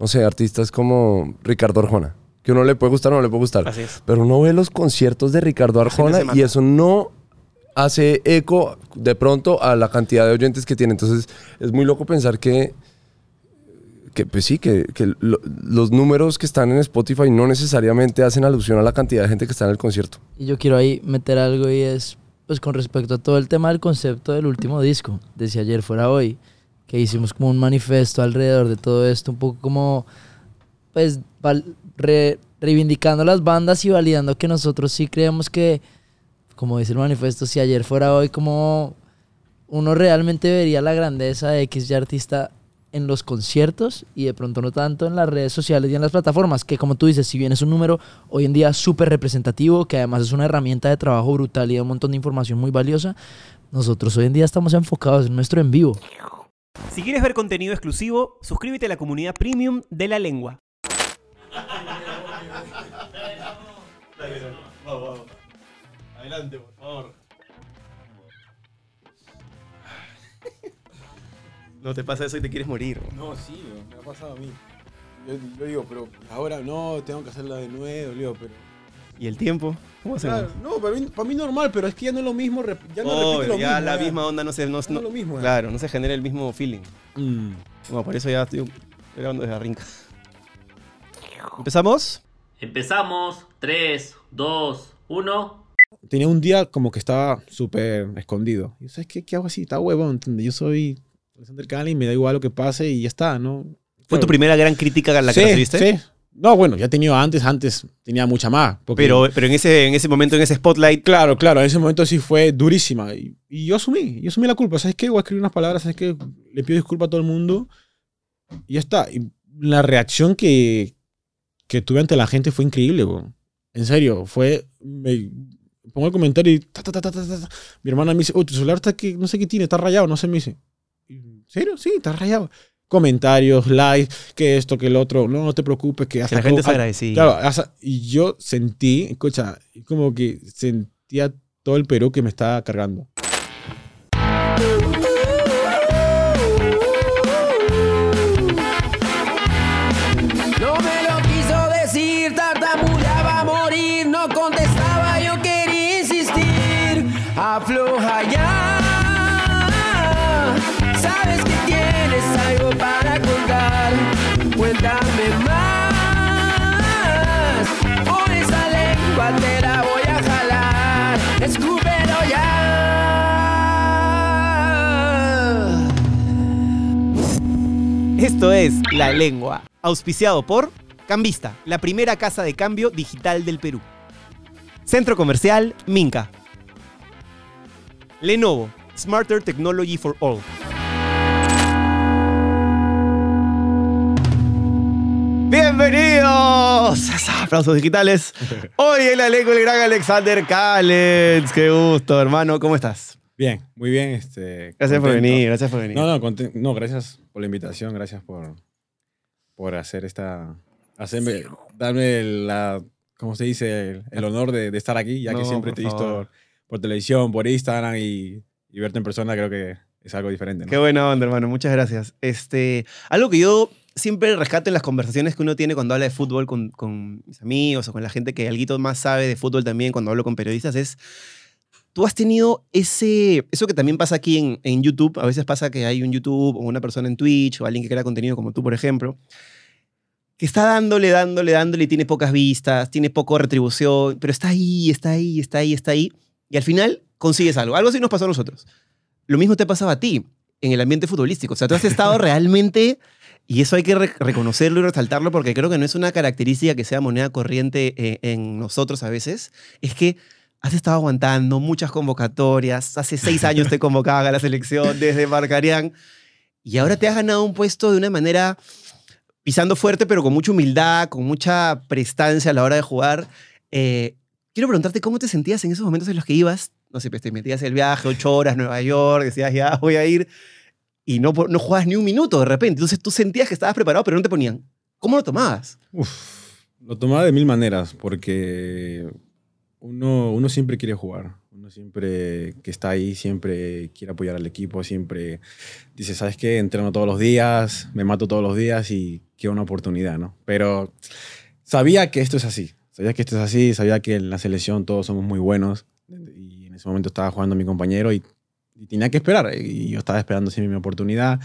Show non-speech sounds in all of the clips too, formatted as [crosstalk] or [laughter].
no sé, artistas como Ricardo Arjona, que uno le puede gustar o no le puede gustar. Así es. Pero uno ve los conciertos de Ricardo Arjona y eso no hace eco de pronto a la cantidad de oyentes que tiene. Entonces es muy loco pensar que, que pues sí, que, que lo- los números que están en Spotify no necesariamente hacen alusión a la cantidad de gente que está en el concierto. Y yo quiero ahí meter algo y es, pues con respecto a todo el tema del concepto del último disco, de si ayer fuera hoy, que hicimos como un manifiesto alrededor de todo esto, un poco como, pues, re- reivindicando las bandas y validando que nosotros sí creemos que, como dice el manifiesto, si ayer fuera hoy, como uno realmente vería la grandeza de X artista en los conciertos y de pronto no tanto en las redes sociales y en las plataformas, que como tú dices, si bien es un número hoy en día súper representativo, que además es una herramienta de trabajo brutal y de un montón de información muy valiosa, nosotros hoy en día estamos enfocados en nuestro en vivo. Si quieres ver contenido exclusivo, suscríbete a la comunidad premium de la lengua. Adelante, por favor. No te pasa eso y te quieres morir. No, sí, me ha pasado a mí. Yo, yo digo, pero ahora no, tengo que hacerla de nuevo, digo, pero... ¿Y el tiempo? ¿Cómo hacemos? Claro, no, para mí, para mí normal, pero es que ya no es lo mismo, ya no Obvio, repite lo ya mismo. la ya. misma onda no se... No, no es lo mismo. Claro, no se genera el mismo feeling. Mm. Bueno, por eso ya estoy grabando desde Arrinca. ¿Empezamos? Empezamos. 3, 2, 1. Tenía un día como que estaba súper escondido. Y ¿sabes qué? ¿Qué hago así? Está huevón, ¿entiendes? Yo soy Alexander Cali, me da igual lo que pase y ya está, ¿no? ¿Fue tu primera gran crítica a la que sí, recibiste? Sí. No, bueno, ya he tenido antes, antes tenía mucha más. porque- Pero, pero en, ese, en ese momento, en ese spotlight, Claro, claro, en ese momento sí fue durísima. Y, y yo asumí, yo asumí la culpa. ¿Sabes qué? Voy a escribir unas palabras, ¿sabes qué? Le pido disculpas a todo el mundo. Y ya está. Y la reacción que, que tuve ante la gente fue increíble, bro. En serio, fue... Me, pongo el comentario y... ta, ta, ta, ta, ta, ta. Mi hermana me dice, oh, tu celular está que no sé qué tiene, está rayado, no sé, me dice. ¿En serio? Sí, está rayado. Comentarios, likes, que esto, que el otro. No, no te preocupes, que que hasta... la gente se agradecía. Claro, hasta- y yo sentí, escucha, como que sentía todo el Perú que me estaba cargando. Esto es La Lengua, auspiciado por Cambista, la primera casa de cambio digital del Perú. Centro Comercial Minca. Lenovo, Smarter Technology for All. Bienvenidos. Aplausos digitales. [laughs] Hoy en La Lengua el gran Alexander Callens. Qué gusto, hermano. ¿Cómo estás? Bien, muy bien. Este, Gracias por contento. venir, gracias por venir. No, no, no, gracias por la invitación, gracias por, por hacer esta, hacerme, darme la, ¿cómo se dice? El, el honor de, de estar aquí, ya No, que siempre por te he visto favor. por televisión, por Instagram y, y verte en persona creo que es algo diferente. ¿no? Qué buena onda, hermano. Muchas gracias. Este, algo que yo siempre rescato en las conversaciones que uno tiene cuando habla de fútbol con, con mis amigos o con la gente que algo más sabe de fútbol también cuando hablo con periodistas es, tú has tenido ese, eso que también pasa aquí en, en YouTube. A veces pasa que hay un YouTube o una persona en Twitch o alguien que crea contenido como tú, por ejemplo, que está dándole, dándole, dándole y tiene pocas vistas, tiene poco retribución, pero está ahí, está ahí, está ahí, está ahí. Y al final consigues algo. Algo así nos pasó a nosotros. Lo mismo te pasaba a ti en el ambiente futbolístico. O sea, tú has estado [laughs] realmente, y eso hay que re- reconocerlo y resaltarlo porque creo que no es una característica que sea moneda corriente eh, en nosotros a veces, es que has estado aguantando muchas convocatorias, hace seis años te convocaban a la selección desde Marcarián, y ahora te has ganado un puesto de una manera pisando fuerte, pero con mucha humildad, con mucha prestancia a la hora de jugar. Eh, quiero preguntarte cómo te sentías en esos momentos en los que ibas, no sé, pues te metías el viaje, ocho horas, Nueva York, decías, ya voy a ir, y no, no jugabas ni un minuto de repente. Entonces tú sentías que estabas preparado, pero no te ponían. ¿Cómo lo tomabas? Uf, lo tomaba de mil maneras porque uno, uno siempre quiere jugar, uno siempre que está ahí, siempre quiere apoyar al equipo, siempre dice, ¿sabes qué? Entreno todos los días, me mato todos los días y qué una oportunidad, ¿no? Pero sabía que esto es así, sabía que esto es así, sabía que en la selección todos somos muy buenos y en ese momento estaba jugando mi compañero y, y tenía que esperar y yo estaba esperando siempre mi oportunidad.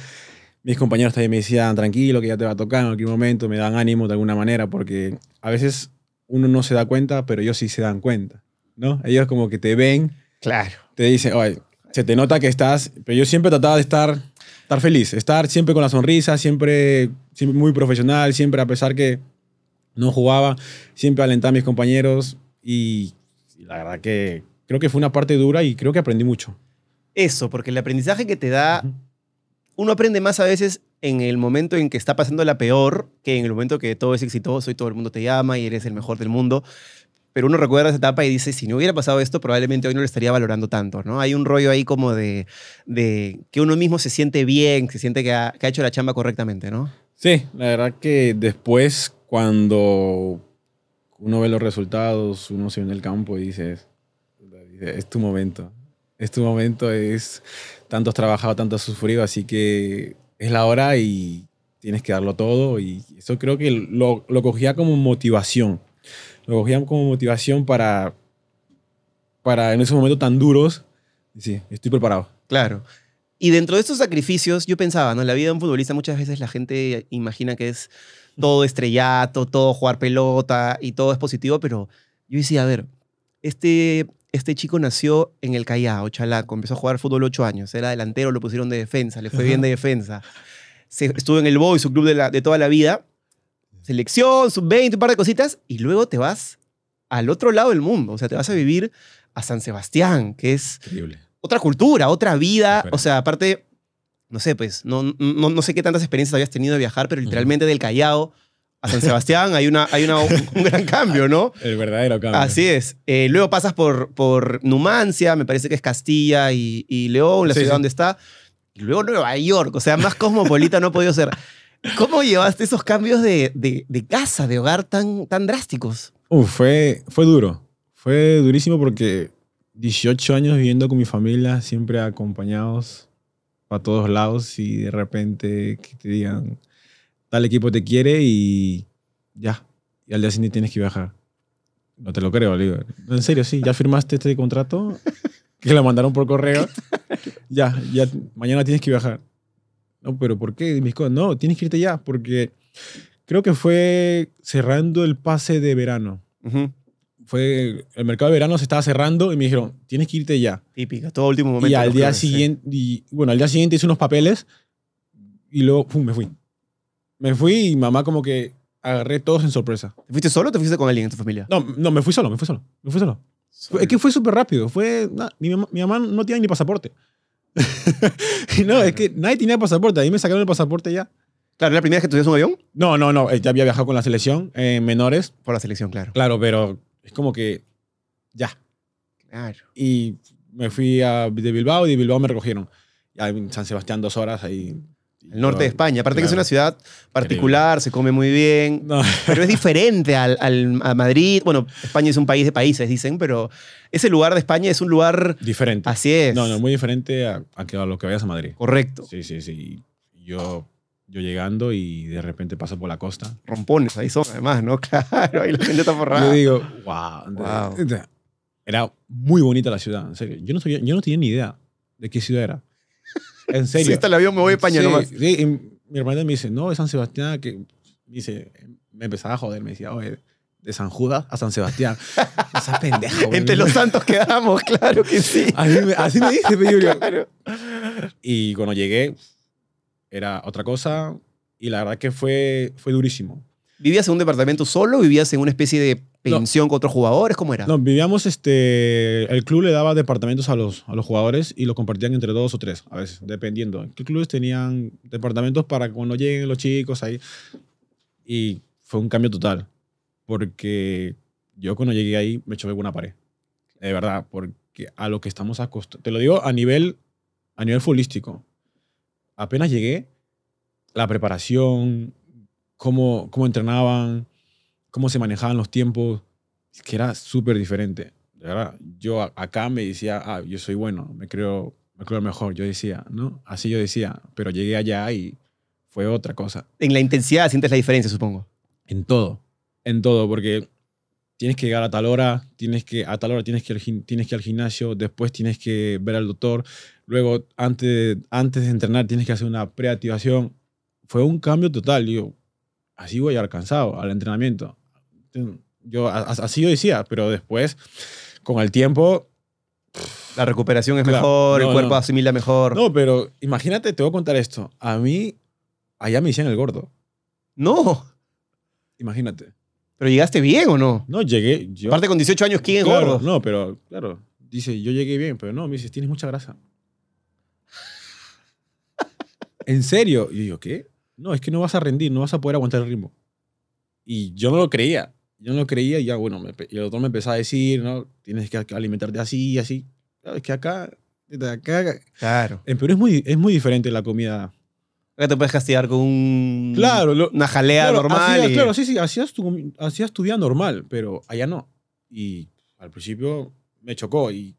Mis compañeros también me decían, tranquilo, que ya te va a tocar en cualquier momento, me dan ánimo de alguna manera, porque a veces uno no se da cuenta, pero ellos sí se dan cuenta, ¿no? Ellos como que te ven, Claro. te dicen, oye, se te nota que estás, pero yo siempre trataba de estar, estar feliz, estar siempre con la sonrisa, siempre, siempre muy profesional, siempre a pesar que no jugaba, siempre alentar a mis compañeros y, y la verdad que creo que fue una parte dura y creo que aprendí mucho. Eso, porque el aprendizaje que te da, uno aprende más a veces en el momento en que está pasando la peor que en el momento que todo es exitoso y todo el mundo te llama y eres el mejor del mundo. Pero uno recuerda esa etapa y dice, si no hubiera pasado esto, probablemente hoy no lo estaría valorando tanto, ¿no? Hay un rollo ahí como de, que uno mismo se siente bien, se siente que ha, hecho la chamba correctamente, ¿no? Sí, la verdad que después cuando uno ve los resultados, uno se ve en el campo y dices, dice, es tu momento, es tu momento, es tanto has trabajado, tanto has sufrido, así que es la hora y tienes que darlo todo y eso creo que lo, lo cogía como motivación, lo cogía como motivación para, para en esos momentos tan duros, sí, estoy preparado. Claro. Y dentro de estos sacrificios, yo pensaba, ¿no? La vida de un futbolista muchas veces la gente imagina que es todo estrellato, todo jugar pelota y todo es positivo, pero yo decía, a ver, este, este chico nació en el Callao, Chalaco, empezó a jugar fútbol ocho años, era delantero, lo pusieron de defensa, le fue bien de defensa. Se, estuvo en el Boy, su club de, la, de toda la vida, selección, sub-20, un par de cositas, y luego te vas al otro lado del mundo, o sea, te vas a vivir a San Sebastián, que es Increíble. otra cultura, otra vida. O sea, aparte, no sé, pues, no, no, no sé qué tantas experiencias habías tenido de viajar, pero literalmente del Callao a San Sebastián hay, una, hay una, un, gran cambio, ¿no? [laughs] El verdadero cambio. Así es. Eh, luego pasas por, por Numancia, me parece que es Castilla y, y León, la Sí, ciudad sí. donde está. Y luego Nueva York, o sea, más cosmopolita no ha podido ser. ¿Cómo llevaste esos cambios de, de, de casa, de hogar tan, tan drásticos? Uf, fue, fue duro. Fue durísimo porque 18 años viviendo con mi familia, siempre acompañados para todos lados y de repente que te digan, tal equipo te quiere y ya. Y al día siguiente tienes que viajar. No te lo creo, Oliver. En serio, sí. ¿Ya firmaste este contrato? [laughs] Que lo mandaron por correo. Ya, ya. Mañana tienes que viajar. No, pero ¿por qué? No, tienes que irte ya porque creo que fue cerrando el pase de verano fue el mercado de verano se estaba cerrando y me dijeron tienes que irte ya Típica, todo último momento. y al día siguiente y, bueno al día siguiente hice unos papeles y luego pum, me fui me fui y mamá como que agarré todos en sorpresa ¿Te fuiste solo o te fuiste con alguien en tu familia? no no me fui solo me fui solo me fui solo Fue- es que fue súper rápido fue na- mi, mamá, mi mamá no tiene ni pasaporte [laughs] no es que nadie tenía pasaporte a mí me sacaron el pasaporte ya Claro, ¿era la primera vez que tuviste un avión? no no no eh, ya había viajado con la selección en menores Por la selección, claro. claro pero es como que ya Claro. y me fui a, de Bilbao y de Bilbao me recogieron. Ya en San Sebastián dos horas ahí. El norte de España. Aparte que es Claro. una ciudad particular, se come muy bien. No, Pero es diferente al, al- a Madrid. Bueno, España es un país de países, dicen, pero ese lugar de España es un lugar. diferente. Así es. No, no, muy diferente a, a que a lo que vayas a Madrid. Correcto. Sí, sí, sí. Yo, yo llegando y de repente paso por la costa. Rompones, ahí son, además, ¿no? [laughs] Claro, ahí la gente está forrada. Yo digo, wow. Wow. Era muy bonita la ciudad. Yo no, sabía, yo no tenía ni idea de qué ciudad era. En serio. Si está el avión, me voy a España Sí, nomás. Sí, y mi hermana me dice, no, es San Sebastián, que me dice, me empezaba a joder, me decía, oye, de San Judas a San Sebastián. [laughs] Esa pendeja, güey. Entre los santos quedamos, [laughs] claro que sí. Así me, así me dice, pero Claro. Y cuando llegué, era otra cosa, y la verdad que fue, fue durísimo. ¿Vivías en un departamento solo vivías en una especie de pensión con otros jugadores? ¿Cómo era? No, vivíamos, este, el club le daba departamentos a los, a los jugadores y lo compartían entre dos o tres, a veces, dependiendo. ¿Qué clubes tenían departamentos para cuando lleguen los chicos ahí? Y fue un cambio total, porque yo cuando llegué ahí me choqué con una pared. De verdad, porque a lo que estamos acostumbrados, te lo digo a nivel, a nivel futbolístico. Apenas llegué, la preparación, cómo, cómo entrenaban, cómo se manejaban los tiempos, que era súper diferente. De verdad. Yo acá me decía, ah, yo soy bueno, me creo, me creo mejor. Yo decía, ¿no? Así yo decía. Pero llegué allá y fue otra cosa. En la intensidad sientes la diferencia, supongo. En todo. En todo, porque tienes que llegar a tal hora, tienes que, a tal hora tienes que, ir tienes que ir al gimnasio, después tienes que ver al doctor, luego antes, antes de entrenar tienes que hacer una preactivación. Fue un cambio total. Yo, así voy a llegar cansado al entrenamiento. Yo, así yo decía, pero después, con el tiempo, La recuperación es Claro. mejor, el No, cuerpo no. asimila mejor. no, pero imagínate, te voy a contar esto. A mí, allá me decían el gordo. No. Imagínate. Pero llegaste bien o no? No, llegué. Yo, Aparte con 18 años, ¿quién es Claro, gordo? No, pero claro, dice, yo llegué bien, pero no, me dice, tienes mucha grasa. [laughs] ¿En serio? Y yo ¿qué? No, es que no vas a rendir, no vas a poder aguantar el ritmo. Y yo no lo creía. Yo no lo creía y ya, bueno, me, y el doctor me empezó a decir, ¿no? Tienes que alimentarte así y así. Claro, es que acá, desde acá, Claro. en Perú es muy, es muy diferente la comida. Acá te puedes castigar con un, Claro, lo- una jalea Claro, normal. hacías- y- Claro, sí, sí, hacías tu, hacías tu vida normal, pero allá no. Y al principio me chocó y,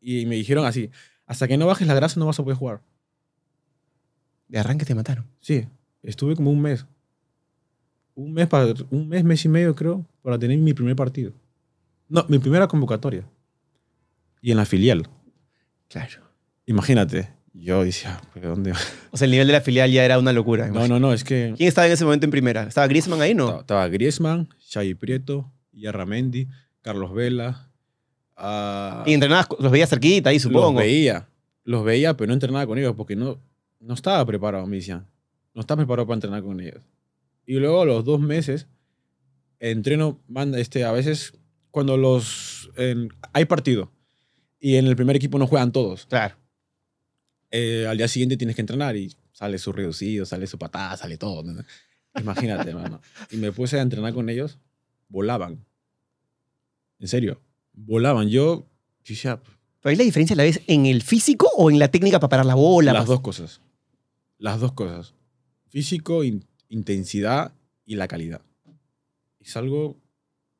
y me dijeron así, hasta que no bajes la grasa no vas a poder jugar. De arranque te mataron. Sí, estuve como un mes. Un mes, para, un mes, mes y medio creo, para tener mi primer partido. No, mi primera convocatoria. Y en la filial. Claro. Imagínate. Yo decía, ¿pero dónde? O sea, el nivel de la filial ya era una locura. No, no, no, es que... ¿Quién estaba en ese momento en primera? ¿Estaba Griezmann ahí, no? Estaba, estaba Griezmann, Xavi Prieto, Yarramendi, Carlos Vela. ah, Y entrenabas, los veías cerquita ahí, supongo. Los veía. Los veía, pero no entrenaba con ellos porque no, no estaba preparado, me decían. No estaba preparado para entrenar con ellos. Y luego a los dos meses, entreno, manda, este, a veces cuando los... en- hay partido y en el primer equipo no juegan todos. Claro. Eh, al día siguiente tienes que entrenar y sale su reducido, sale su patada, sale todo. ¿no? Imagínate, [laughs] hermano. Y me puse a entrenar con ellos, volaban. En serio, volaban. Yo, yo decía, ¿Pero ahí la diferencia la ves en el físico o en la técnica para parar la bola? las Pas- dos cosas. Las dos cosas. Físico, in- intensidad y la calidad. Es algo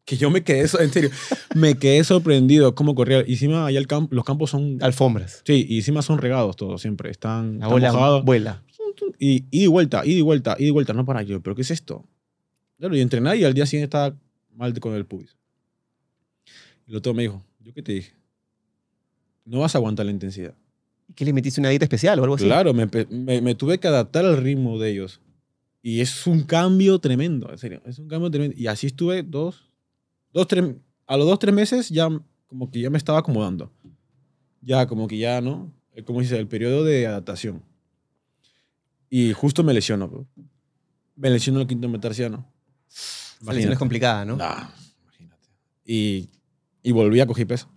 que yo me quedé, en serio, me quedé sorprendido cómo corría. Y encima allá el campo, los campos son... Alfombras. Sí, y encima son regados todos siempre. Están, La bola mojados. vuela. Y y vuelta, ida y vuelta, ida y vuelta, no para yo. ¿Pero qué es esto? Claro, y entrenar y al día siguiente estaba mal de- con el pubis. Y el otro me dijo, ¿yo qué te dije? No vas a aguantar la intensidad. ¿Qué le metiste una dieta especial o algo así? Claro, me, me- me tuve que adaptar al ritmo de ellos. Y es un cambio tremendo, en serio. Es un cambio tremendo. Y así estuve dos, dos, tres, a los dos, tres meses ya como que ya me estaba acomodando. Ya como que ya, ¿no? Eh, Como dice, el periodo de adaptación. Y justo me lesiono. bro. Me lesiono el quinto metatarsiano. La lesión es complicada, ¿no? Nah, imagínate. Y, y volví a coger peso.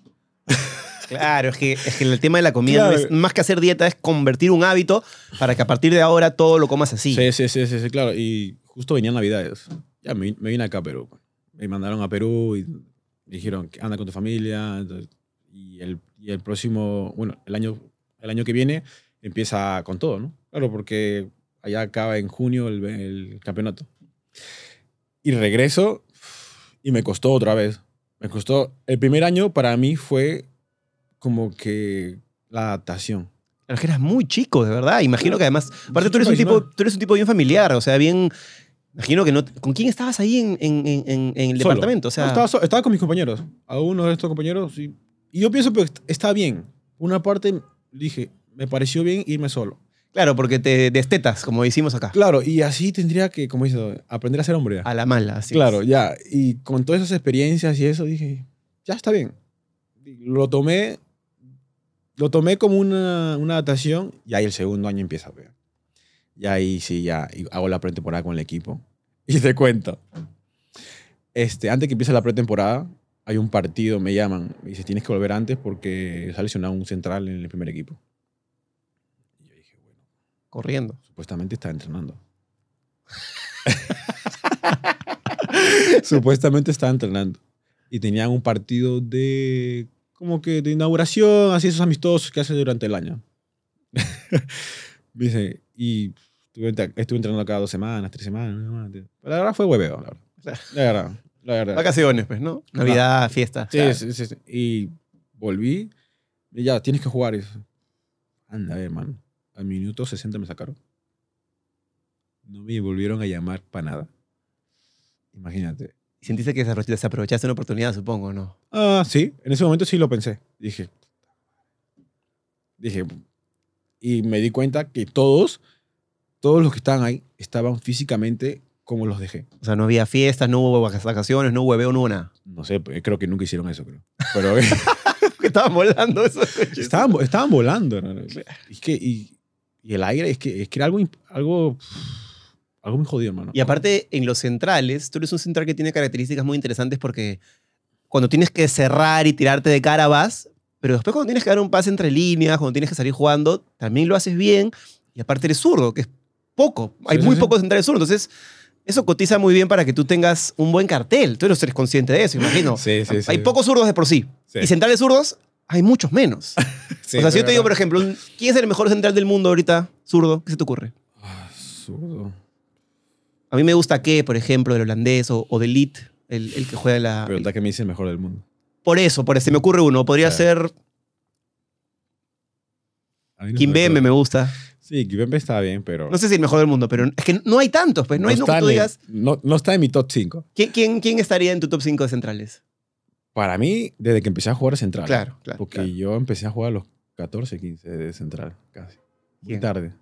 [laughs] Claro, es que, es que el tema de la comida no Claro. es, más que hacer dieta es convertir un hábito para que a partir de ahora todo lo comas así. Sí, sí, sí, sí, sí, claro. Y justo venían Navidades. Ya me, me vine acá a Perú. Me mandaron a Perú y dijeron, anda con tu familia. Entonces, y, el, y el próximo, bueno, el año, el año que viene empieza con todo, ¿no? Claro, porque allá acaba en junio el, el campeonato. Y regreso y me costó otra vez. Me costó, el primer año para mí fue como que la adaptación. Es que eras muy chico, de verdad. Imagino que además, aparte tú eres, un tipo, tú eres un tipo bien familiar, o sea, bien... Imagino que no... ¿Con quién estabas ahí en, en- en- en- el Solo. departamento? O sea, No, estaba, so- estaba con mis compañeros. A uno de estos compañeros. Y, y yo pienso que est- está bien. Una parte dije, me pareció bien irme solo. claro, porque te destetas, como decimos acá. Claro, y así tendría que, como dice, aprender a ser hombre. A la mala, así claro, es. ya. Y con todas esas experiencias y eso, dije, ya está bien. Lo tomé, lo tomé como una, una adaptación y ahí el segundo año empieza a ver. Y ahí sí, ya hago la pretemporada con el equipo. [laughs] Y te cuento. Este, antes que empiece la pretemporada, hay un partido, me llaman. Me dice, tienes que volver antes porque se ha lesionado un central en el primer equipo. Y yo dije, bueno, Corriendo. supuestamente está entrenando. [laughs] supuestamente estaba entrenando. Y tenían un partido de, como que de inauguración, así esos amistosos que hacen durante el año. [laughs] Dice, y estuve, entre- estuve entrenando cada dos semanas, tres semanas. ¿no? Pero la verdad fue hueveo, la verdad. La verdad. la verdad. Vacaciones, pues, ¿no? Navidad, fiesta. Sí, sí, sí, sí. Y volví. Y ya, tienes que jugar. Y eso. Anda, man. Al minuto 60 me sacaron. No me volvieron a llamar para nada. Imagínate. Y sentiste que desaprovechaste una oportunidad, supongo, ¿no? Ah, sí. En ese momento sí lo pensé. Dije. Dije. Y me di cuenta que todos, todos los que estaban ahí, estaban físicamente como los dejé. O sea, no había fiestas, no hubo vac- vacaciones, no hubo hueveo, no hubo nada. No sé, pues, creo que nunca hicieron eso, creo. Pero Que [laughs] estaban volando eso. estaban, estaban volando. hermano. Es que, y, y el aire, es que, es que era algo, algo, algo muy jodido, hermano. Y aparte, en los centrales, tú eres un central que tiene características muy interesantes porque cuando tienes que cerrar y tirarte de cara vas, pero después cuando tienes que dar un pase entre líneas, cuando tienes que salir jugando, también lo haces bien y aparte eres zurdo, que es poco. Hay Sí, muy sí. pocos centrales zurdos. Entonces, eso cotiza muy bien para que tú tengas un buen cartel. Tú eres consciente de eso, imagino. Sí, [laughs] sí, sí. Hay pocos zurdos de por sí. Y centrales zurdos, hay muchos menos. [laughs] O sea, si yo te digo, por ejemplo, ¿quién es el mejor central del mundo ahorita, zurdo? ¿Qué se te ocurre? Ah, zurdo. A mí me gusta que, por ejemplo, el holandés o, o de Ligt, el, el que juega en la... Está que me dice el mejor del mundo. Por eso, por eso, se me ocurre uno. Podría ser no Kim me gusta. Sí, Kimpembe está bien, pero... No sé si el mejor del mundo, pero es que no hay tantos, pues. No, hay está tú en- digas... no, no está en mi top 5. ¿quién, quién, quién estaría en tu top 5 de centrales? Para mí, desde que empecé a jugar central. Claro, claro. Porque claro. yo empecé a jugar a los 14, 15 de central, casi. Muy ¿Quién? tarde.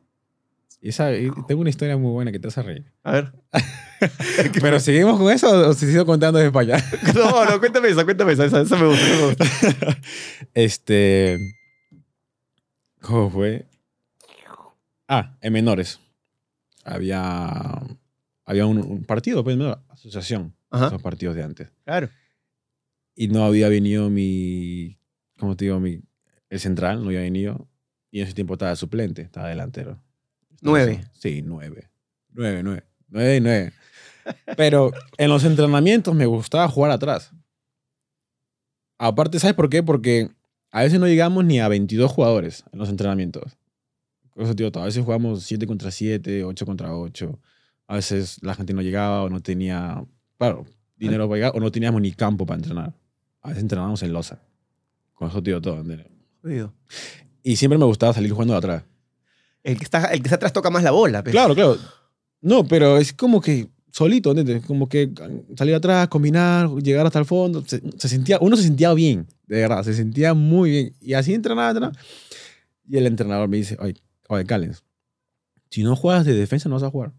Y esa, tengo una historia muy buena que te hace reír. A ver. [laughs] ¿Pero seguimos con eso o se sigo contando desde para allá? [laughs] No, no, cuéntame esa, cuéntame esa. Esa, esa me gusta, esa me gusta. [laughs] este. ¿Cómo fue? Ah, en menores. Había. Había un, un partido, pues, ¿no? asociación. Ajá. Esos partidos de antes. Claro. Y no había venido mi. ¿Cómo te digo? Mi, el central no había venido. Y en ese tiempo estaba suplente, estaba delantero. Nueve. Sí, nueve. Nueve, nueve. Nueve y nueve. Pero en los entrenamientos me gustaba jugar atrás. Aparte, ¿sabes por qué? Porque a veces no llegamos ni a 22 jugadores en los entrenamientos. Por Eso, tío, a veces jugamos 7 contra 7, 8 contra 8. A veces la gente no llegaba o no tenía, claro, dinero para llegar o no teníamos ni campo para entrenar. A veces entrenábamos en losa. Con eso, tío, todo. Jodido. Y siempre me gustaba salir jugando de atrás. El que, está, el que está atrás toca más la bola. pues. Claro, claro. No, pero es como que solito, ¿entiendes? Como que salir atrás, combinar, llegar hasta el fondo. Se, se sentía, uno se sentía bien, de verdad, se sentía muy bien. Y así entrenaba, entrenaba. Y el entrenador me dice, oye, oye, Callens, si no juegas de defensa no vas a jugar.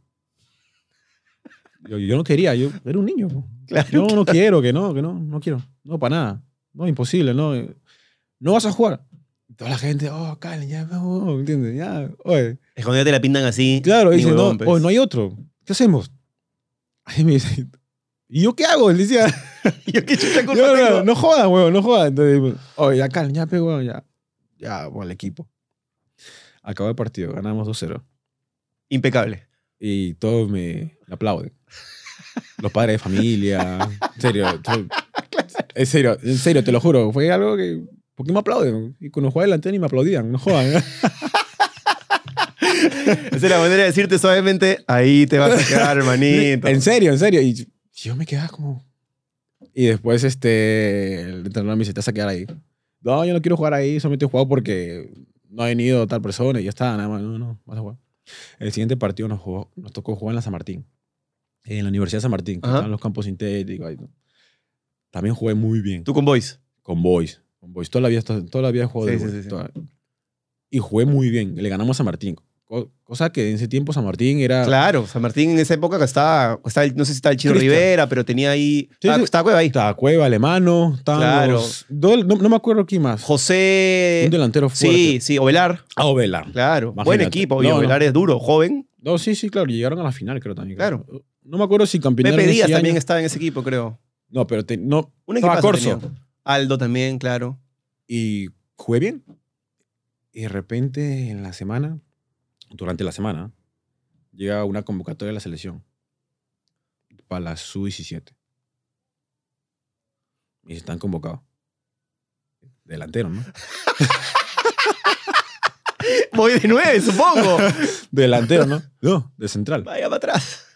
Yo, yo no quería, yo era un niño. po. Claro, Yo no quiero, que no, que no, no quiero. No, para nada. No, imposible, no. No vas a jugar. Toda la gente, oh, Callens, ya, no, ¿entiendes? Ya, oye. Es cuando ya te la pintan así. Claro, ni dice, no, pues. oh, no hay otro. ¿Qué hacemos? Ahí me dice, ¿y yo qué hago? Le decía, [laughs] Yo qué chucha culpa [laughs] no, tengo? no, no jodan, weón, no jodan. Entonces, oye, ya Cal, ya pegó, ya. Ya, por el equipo. Acabó el partido, ganamos 2-0. Impecable. Y todos me aplauden. Los padres de familia. En serio. todo- [laughs] en serio, en serio, te lo juro. Fue algo que... ¿Por qué me aplauden? Y cuando jugaba delantero ni me aplaudían, no jodan. [laughs] Esa es la manera de decirte suavemente, ahí te vas a quedar, [laughs] hermanito. En serio, en serio. Y yo me quedaba como. Y después este, el entrenador me dice: Te vas a quedar ahí. No, yo no quiero jugar ahí, solamente he jugado porque no ha venido tal persona y ya está, nada más. No, no, vas a jugar. El siguiente partido nos, jugó- nos tocó jugar en la San Martín, en la Universidad de San Martín, que están los campos sintéticos. ahí, ¿no? También jugué muy bien. Tú con Boys. Con Boys. Con Boys. Toda la vida, toda la vida he jugado Sí, de sí, Boys, sí, sí. toda- Y jugué muy bien. Le ganamos a San Martín. Co- Cosa que en ese tiempo San Martín era. Claro, San Martín en esa época estaba, estaba no sé si estaba el Chino Cristian. Rivera, pero tenía ahí, Sí, estaba, estaba Cueva ahí. Estaba Cueva, Alemano, estaban Claro. los- no, no me acuerdo quién más. José. un delantero fuerte. Sí, sí, Ovelar. Ah, Ovelar. Claro. Imagínate. Buen equipo. No, no. Ovelar es duro, joven. No, sí, sí, claro. Llegaron a la final, creo también. Claro. No me acuerdo si campeonaron Pepe Díaz también año. estaba en ese equipo, creo. No, pero te- no. Un estaba Corso. tenía. Aldo también, claro. Y jugué bien. Y de repente, en la semana, durante la semana, llega una convocatoria de la selección para la sub-17. Y están convocados. Delantero, ¿no? [laughs] Voy de nueve, supongo. Delantero, ¿no? No, de central. Vaya para atrás.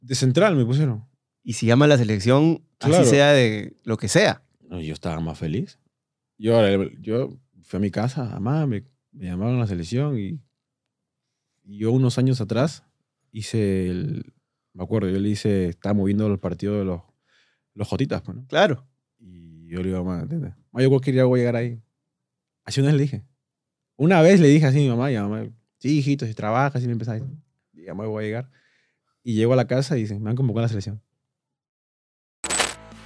De central me pusieron. Y si llama a la selección, Claro. así sea de lo que sea. No, yo estaba más feliz. Yo, yo fui a mi casa, mamá, me, me llamaron a la selección y, y yo unos años atrás hice el, me acuerdo, yo le hice, estaba moviendo el partido de los, los Jotitas, pues, ¿no? Claro. Y yo le digo, mamá, ¿entiendes? Ma, yo quería llegar ahí. Así una vez le dije. Una vez le dije así a mi mamá, y mamá, sí, hijito, si trabajas, si me empezáis. Y ya me voy a llegar. Y llego a la casa y dicen, me han convocado a la selección.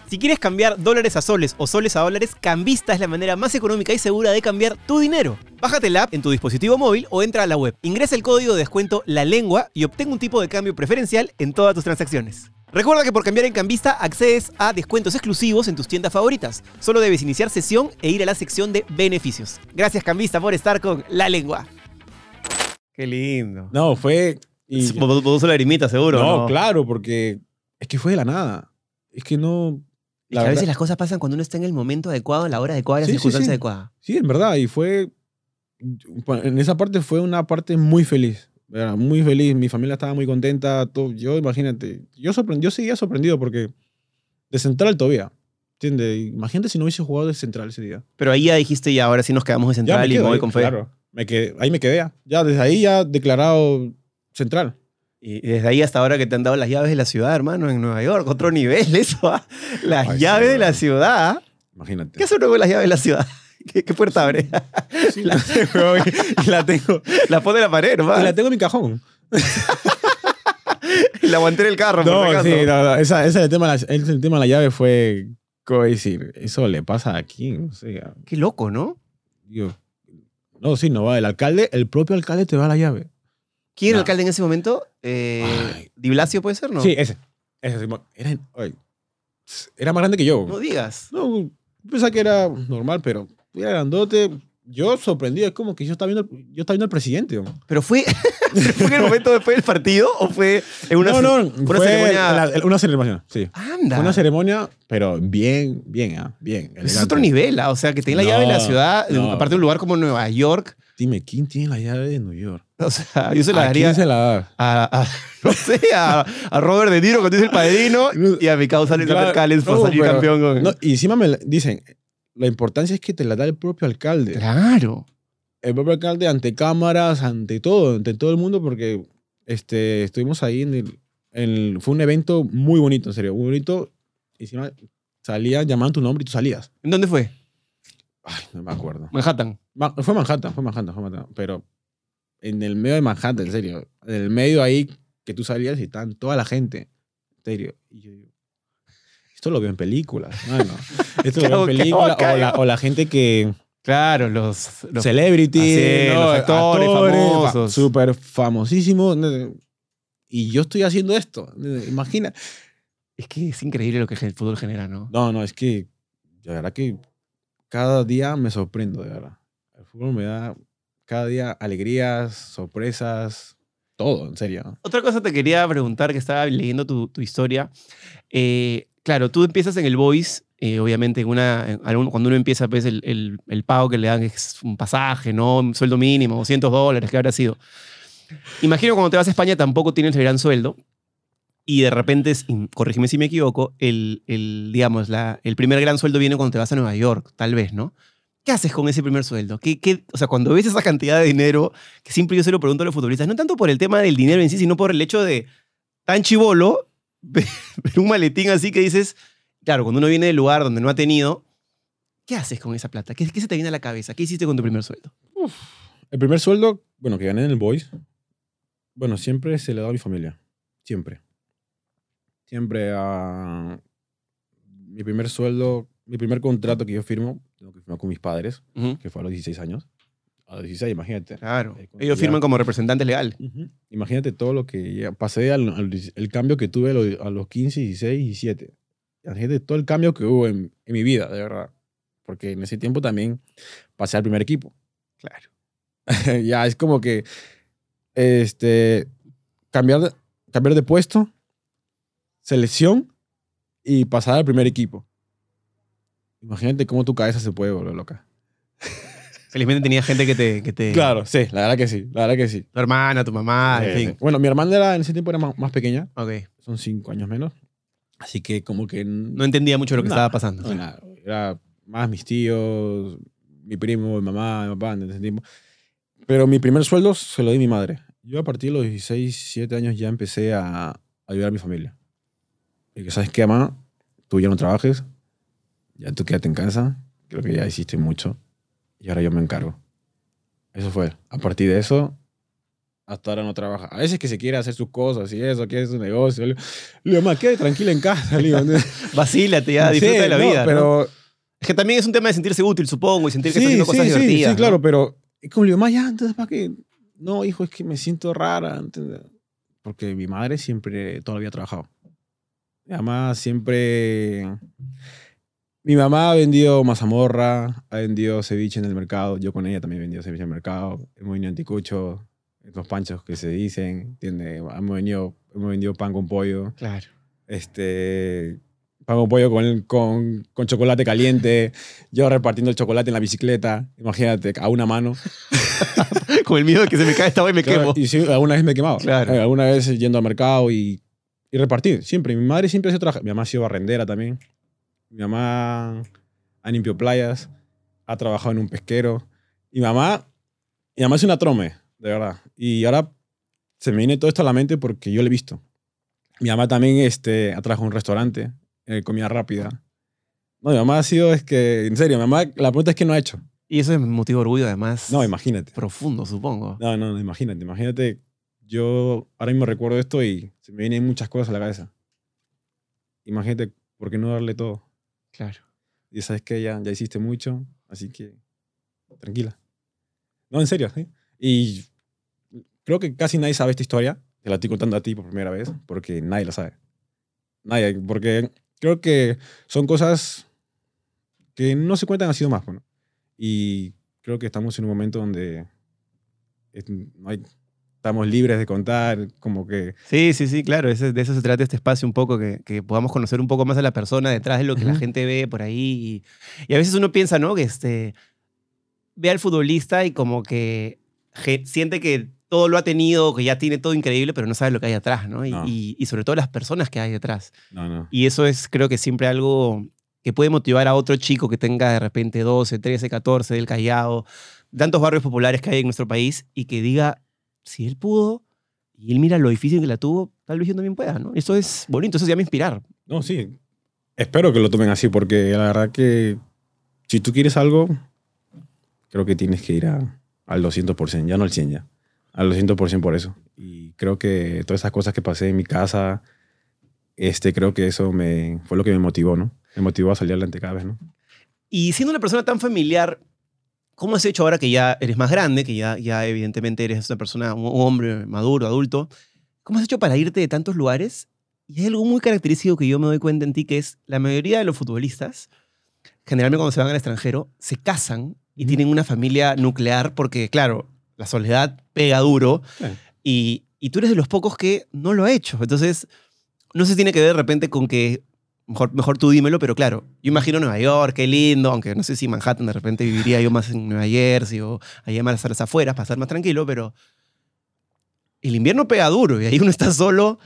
Si quieres cambiar dólares a soles o soles a dólares, Cambista es la manera más económica y segura de cambiar tu dinero. Bájate la app en tu dispositivo móvil o entra a la web. Ingresa el código de descuento La Lengua y obtén un tipo de cambio preferencial en todas tus transacciones. Recuerda que por cambiar en Cambista accedes a descuentos exclusivos en tus tiendas favoritas. Solo debes iniciar sesión e ir a la sección de beneficios. Gracias Cambista por estar con La Lengua. Qué lindo. No, fue... y- la lagrimita, seguro. no, claro, porque es que fue de la nada. Es que no... La que a veces las cosas pasan cuando uno está en el momento adecuado, en la hora adecuada, en la Sí, sí, circunstancia sí. adecuada. Sí, en verdad. Y fue. En esa parte fue una parte muy feliz. ¿verdad? Muy feliz. Mi familia estaba muy contenta. todo- yo, imagínate. Yo, sorprend- yo seguía sorprendido porque. De central todavía. ¿Entiendes? Imagínate si no hubiese jugado de central ese día. Pero ahí ya dijiste, ya ahora sí nos quedamos de Ya central y me voy ahí, con fe. Claro. Me quedé, ahí me quedé. Ya desde ahí ya declarado central. Y y desde ahí hasta ahora que te han dado las llaves de la ciudad, hermano, en Nueva York. Otro nivel, [laughs] eso. ¿ah? Las Ay, llaves sí, de la ciudad. Imagínate. ¿Qué hace uno con las llaves de la ciudad? [laughs] ¿Qué, qué puerta abre? Sí, la [laughs] tengo. y la tengo. la pone en la pared, y hermano. la tengo en mi cajón. Y la aguanté en el carro, No, sí, no, no, esa, ese el tema, el tema de la llave fue. ¿Cómo decir? Eso le pasa aquí. No sé. a- Qué loco, ¿no? No, sí, no va. El alcalde, el propio alcalde te da la llave. ¿Quién era el No. alcalde en ese momento? Eh. ¿Di Blasio puede ser, no? Sí, ese. Ese sí, Era, ay, era más grande que yo. No digas. No, pensaba que era normal, pero era grandote. Yo sorprendido, es como que yo estaba viendo, yo estaba viendo al presidente. ¿Pero fue, ¿pero [laughs] fue en el momento después del partido o fue en una, no, no, una fue ceremonia? la- una ceremonia, sí. Anda. Fue una ceremonia, pero bien, bien, ah, bien. Es otro nivel, ¿ah? o sea, que tenga la llave de la ciudad, aparte de un lugar como Nueva York. Dime, ¿quién tiene la llave de New York? [laughs] O sea, yo se la ¿A daría quién se la da? a, a- [laughs] no sé, a, a Robert De Niro cuando dice el padrino [laughs] y a mi causa Alexander Claro, Callens por no, salir pero- campeón. Con... No, y encima me dicen, la importancia es que te la da el propio alcalde. Claro. el propio alcalde ante cámaras, ante todo, ante todo el mundo, porque este, estuvimos ahí en el, en el- Fue un evento muy bonito, en serio, muy bonito. Y encima salían, llamaban tu nombre y tú salías. ¿En dónde fue? Ay, no me acuerdo. Manhattan. Ma- Fue Manhattan, fue Manhattan, fue Manhattan. Pero en el medio de Manhattan, en serio. En el medio ahí que tú salías y estaban toda la gente. En serio. Y yo digo, esto lo veo en películas. mano. [laughs] Esto lo veo en ¿Qué hago- qué hago películas. O la, o la gente que... Claro, los... los celebrity, Así, ¿no? los actores fa- famosos. Súper famosísimos. Y yo estoy haciendo esto. Imagina. es que es increíble lo que el fútbol genera, ¿no? No, no, es que de verdad que cada día me sorprendo, de verdad. El fútbol me da cada día alegrías, sorpresas, todo, en serio. Otra cosa te quería preguntar, que estaba leyendo tu, historia. Eh, claro, tú empiezas en el Voice, eh, obviamente en una, cuando uno empieza, pues el, el- pago que le dan es un pasaje, ¿no? Un sueldo mínimo, 200 dólares, que habrá sido. Imagino cuando te vas a España tampoco tienes el gran sueldo y de repente, corrígeme si me equivoco, el, el, digamos, la, el primer gran sueldo viene cuando te vas a Nueva York, tal vez, ¿no? ¿Qué haces con ese primer sueldo? ¿Qué, qué- o sea, cuando ves esa cantidad de dinero, que siempre yo se lo pregunto a los futbolistas, no tanto por el tema del dinero en sí, sino por el hecho de tan chivolo, [laughs] ver un maletín así que dices, claro, cuando uno viene del lugar donde no ha tenido, ¿qué haces con esa plata? ¿Qué, se te viene a la cabeza? ¿Qué hiciste con tu primer sueldo? El primer sueldo, bueno, que gané en el Boys, bueno, siempre se le da a mi familia. Siempre. Siempre a mi primer sueldo, mi primer contrato que yo firmo, tengo que firmar con mis padres, que fue a los 16 años. A los 16, imagínate. Claro. Eh, Ellos ya- firman como representantes legales. Ujú. Imagínate todo lo que ya pasé, al, al- el cambio que tuve a los, a los 15, 16, 17. Imagínate todo el cambio que hubo en, en mi vida, de verdad. Porque en ese tiempo también pasé al primer equipo. Claro. [laughs] ya es como que este, cambiar, cambiar de puesto, selección y pasar al primer equipo. Imagínate cómo tu cabeza se puede volver loca. Felizmente tenía gente que te... Que te Claro, sí, la verdad que sí, la verdad que sí. Tu hermana, tu mamá, Eh, en fin. Bueno, mi hermana era, en ese tiempo era más, más pequeña, Ok. son cinco años menos. Así que como que... No entendía mucho lo que estaba pasando. No, nada. Era más mis tíos, mi primo, mi mamá, mi papá, en ese tiempo. Pero mi primer sueldo se lo di a mi madre. Yo a partir de los 16, 17 años ya empecé a ayudar a mi familia. Y que, ¿sabes qué, mamá? Tú ya no trabajes, ya tú quédate en casa, creo que ya hiciste mucho, y ahora yo me encargo. Eso fue. A partir de eso, hasta ahora no trabaja. A veces que se quiere hacer sus cosas y eso, quiere su negocio. Le digo, mamá, quédate tranquila en casa. le digo. [laughs] Vacílate ya, Sí, disfruta de la no, vida. ¿no? Pero Es que también es un tema de sentirse útil, supongo, y sentir que sí, estás haciendo cosas sí, sí, divertidas. Sí, ¿no? claro, pero es como le digo, más ya, entonces, ¿para qué? No, hijo, es que me siento rara. ¿entiendes? Porque mi madre siempre, todavía ha trabajado. Mi mamá siempre... Mi mamá ha vendido mazamorra, ha vendido ceviche en el mercado. Yo con ella también he vendido ceviche en el mercado. Hemos venido anticucho, los panchos que se dicen, ¿entiendes? Hemos, venido, hemos vendido pan con pollo Claro. este pan con pollo con, con, con chocolate caliente, yo repartiendo el chocolate en la bicicleta, imagínate, a una mano. [laughs] Con el miedo de que se me cae esta vez me Claro, quemo. Y sí, alguna vez me he quemado. Claro. Alguna vez yendo al mercado y, y repartir, siempre. Mi madre siempre ha sido trabajar. Mi mamá ha sido barrendera también. Mi mamá ha limpiado playas, ha trabajado en un pesquero. Y mamá, mi mamá es una trome, de verdad. Y ahora se me viene todo esto a la mente porque yo lo he visto. Mi mamá también este, ha trabajado en un restaurante, eh, comida rápida. No, mi mamá ha sido, es que, en serio, mi mamá, la pregunta es que no ha hecho. Y eso es motivo de orgullo, además. No, imagínate. Profundo, supongo. No, no, no, imagínate, imagínate. Yo ahora mismo recuerdo esto y se me vienen muchas cosas a la cabeza. Imagínate, ¿por qué no darle todo? Claro. Y sabes que ya, ya hiciste mucho, así que tranquila. No, en serio, ¿sí? Y creo que casi nadie sabe esta historia. Te la estoy contando a ti por primera vez, porque nadie la sabe. Nadie, porque creo que son cosas que no se cuentan así más. Bueno. Y creo que estamos en un momento donde no hay- estamos libres de contar, como que... Sí, sí, sí, claro. ese- de eso se trata este espacio un poco, que, que podamos conocer un poco más a la persona detrás de lo que la Ujú. gente ve por ahí. Y, y a veces uno piensa, ¿no? Que este, ve al futbolista y como que siente que todo lo ha tenido, que ya tiene todo increíble, pero no sabe lo que hay atrás, ¿no? Y, No. y- y sobre todo las personas que hay detrás. No, no. Y eso es, creo que siempre algo que puede motivar a otro chico que tenga de repente 12, 13, 14 del Callao, tantos barrios populares que hay en nuestro país, y que diga, si él pudo, y él mira lo difícil que la tuvo, tal vez yo también pueda, ¿no? Eso es bonito, eso se llama inspirar. No, sí. Espero que lo tomen así, porque la verdad que si tú quieres algo, creo que tienes que ir a, al 200%, ya no al 100 ya. Al 200% por eso. Y creo que todas esas cosas que pasé en mi casa, este, creo que eso me, fue lo que me motivó, ¿no? Me motivó a salir adelante cada vez, ¿no? Y siendo una persona tan familiar, ¿cómo has hecho ahora que ya eres más grande, que ya, ya evidentemente eres una persona, un hombre maduro, adulto? ¿Cómo has hecho para irte de tantos lugares? Y hay algo muy característico que yo me doy cuenta en ti, que es la mayoría de los futbolistas, generalmente cuando se van al extranjero, se casan y tienen una familia nuclear porque, claro, la soledad pega duro y, y tú eres de los pocos que no lo ha hecho. Entonces, no si tiene que ver de repente con que, mejor, mejor tú dímelo, pero claro, yo imagino Nueva York, qué lindo, aunque no sé si Manhattan de repente viviría yo más en Nueva Jersey o allá más a las afueras para estar más tranquilo, pero el invierno pega duro y ahí uno está solo.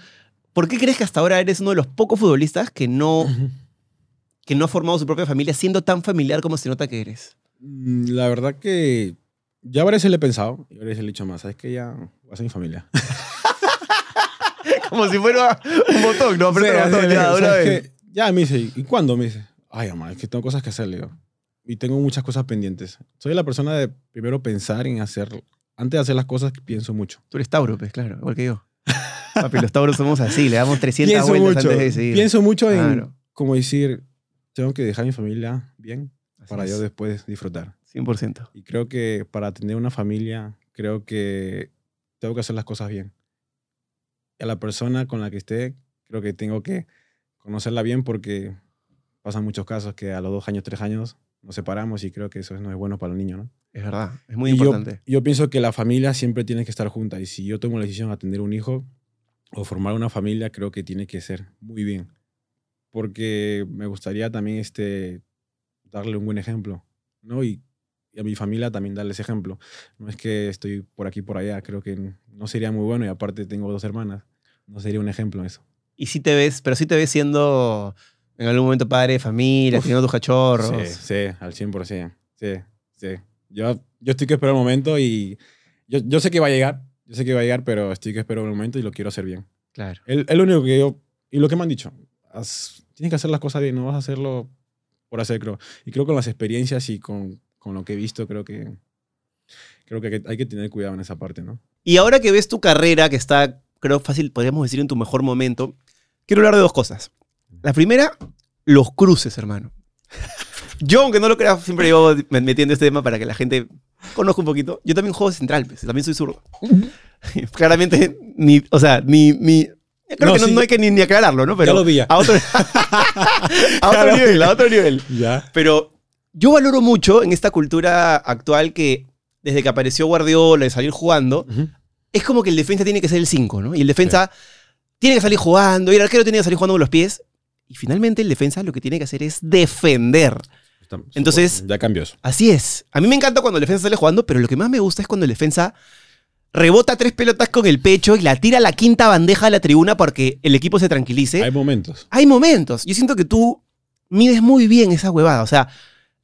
¿Por qué crees que hasta ahora eres uno de los pocos futbolistas que no, que no ha formado su propia familia siendo tan familiar como se nota que eres? Mm, La verdad que ya varias veces le he pensado, y varias veces le he dicho más, ¿sabes que Ya voy a ser mi familia. [laughs] Como si fuera un botón, ¿no? [laughs] Aprieta el Sí, botón sí, ya, sí, de una ¿sabes vez. Ya me dice, ¿y cuándo? Me dice, ay, mamá, es que tengo cosas que hacer, le digo. Y tengo muchas cosas pendientes. Soy la persona de primero pensar en hacer, antes de hacer las cosas, pienso mucho. Tú eres Tauro, pues, claro, igual que yo. Papi, los Tauros somos así, le damos 300 Pienso vueltas mucho, antes de decidir. pienso mucho en, Claro. como decir, tengo que dejar a mi familia bien Así para es, yo después disfrutar. 100%. Y creo que para tener una familia, creo que tengo que hacer las cosas bien. Y a la persona con la que esté, creo que tengo que conocerla bien porque pasan muchos casos que a los dos años, tres años nos separamos y creo que eso no es bueno para el niño, ¿no? Es verdad, es muy Y yo- importante. Yo, pienso que la familia siempre tiene que estar junta y si yo tomo la decisión de tener un hijo o formar una familia, creo que tiene que ser muy bien. Porque me gustaría también este, darle un buen ejemplo, ¿no? Y, y a mi familia también darles ejemplo. No es que estoy por aquí por allá, creo que no sería muy bueno y aparte tengo dos hermanas. No sería un ejemplo eso. Y sí te ves, pero sí te ves siendo en algún momento padre de familia, teniendo tus cachorros. Sí, sí, al 100%. Sí, sí. Yo, yo estoy que esperar un momento y yo, yo sé que va a llegar, yo sé que va a llegar, pero estoy que esperar un momento y lo quiero hacer bien. Claro. Es lo único que yo, y lo que me han dicho, haz- tienes que hacer las cosas bien, no vas a hacerlo por hacer, creo. Y creo que con las experiencias y con, con lo que he visto, creo que, creo que- hay que tener cuidado en esa parte, ¿no? Y ahora que ves tu carrera, que está, creo, fácil, podríamos decir, en tu mejor momento, quiero hablar de dos cosas. La primera, los cruces, hermano. [laughs] Yo, aunque no lo crea, siempre llevo me- metiendo este tema para que la gente conozca un poquito. Yo también juego central, pues, también soy zurdo. [laughs] Claramente, ni, o sea, ni, ni creo No, que no, sí. no hay que ni, ni aclararlo, ¿no? Pero lo vi ya. A otro, [laughs] a otro nivel, a otro nivel. Ya. Pero yo valoro mucho en esta cultura actual que desde que apareció Guardiola y salir jugando, es como que el defensa tiene que ser el 5, ¿no? Y el defensa tiene que salir jugando, y el arquero tiene que salir jugando con los pies. Y finalmente el defensa lo que tiene que hacer es defender. Entonces- Ya cambió eso. Así es. A mí me encanta cuando el defensa sale jugando, pero lo que más me gusta es cuando el defensa rebota tres pelotas con el pecho y la tira a la quinta bandeja de la tribuna porque el equipo se tranquilice. Hay momentos. Hay momentos. Yo siento que tú mides muy bien esa huevada. O sea,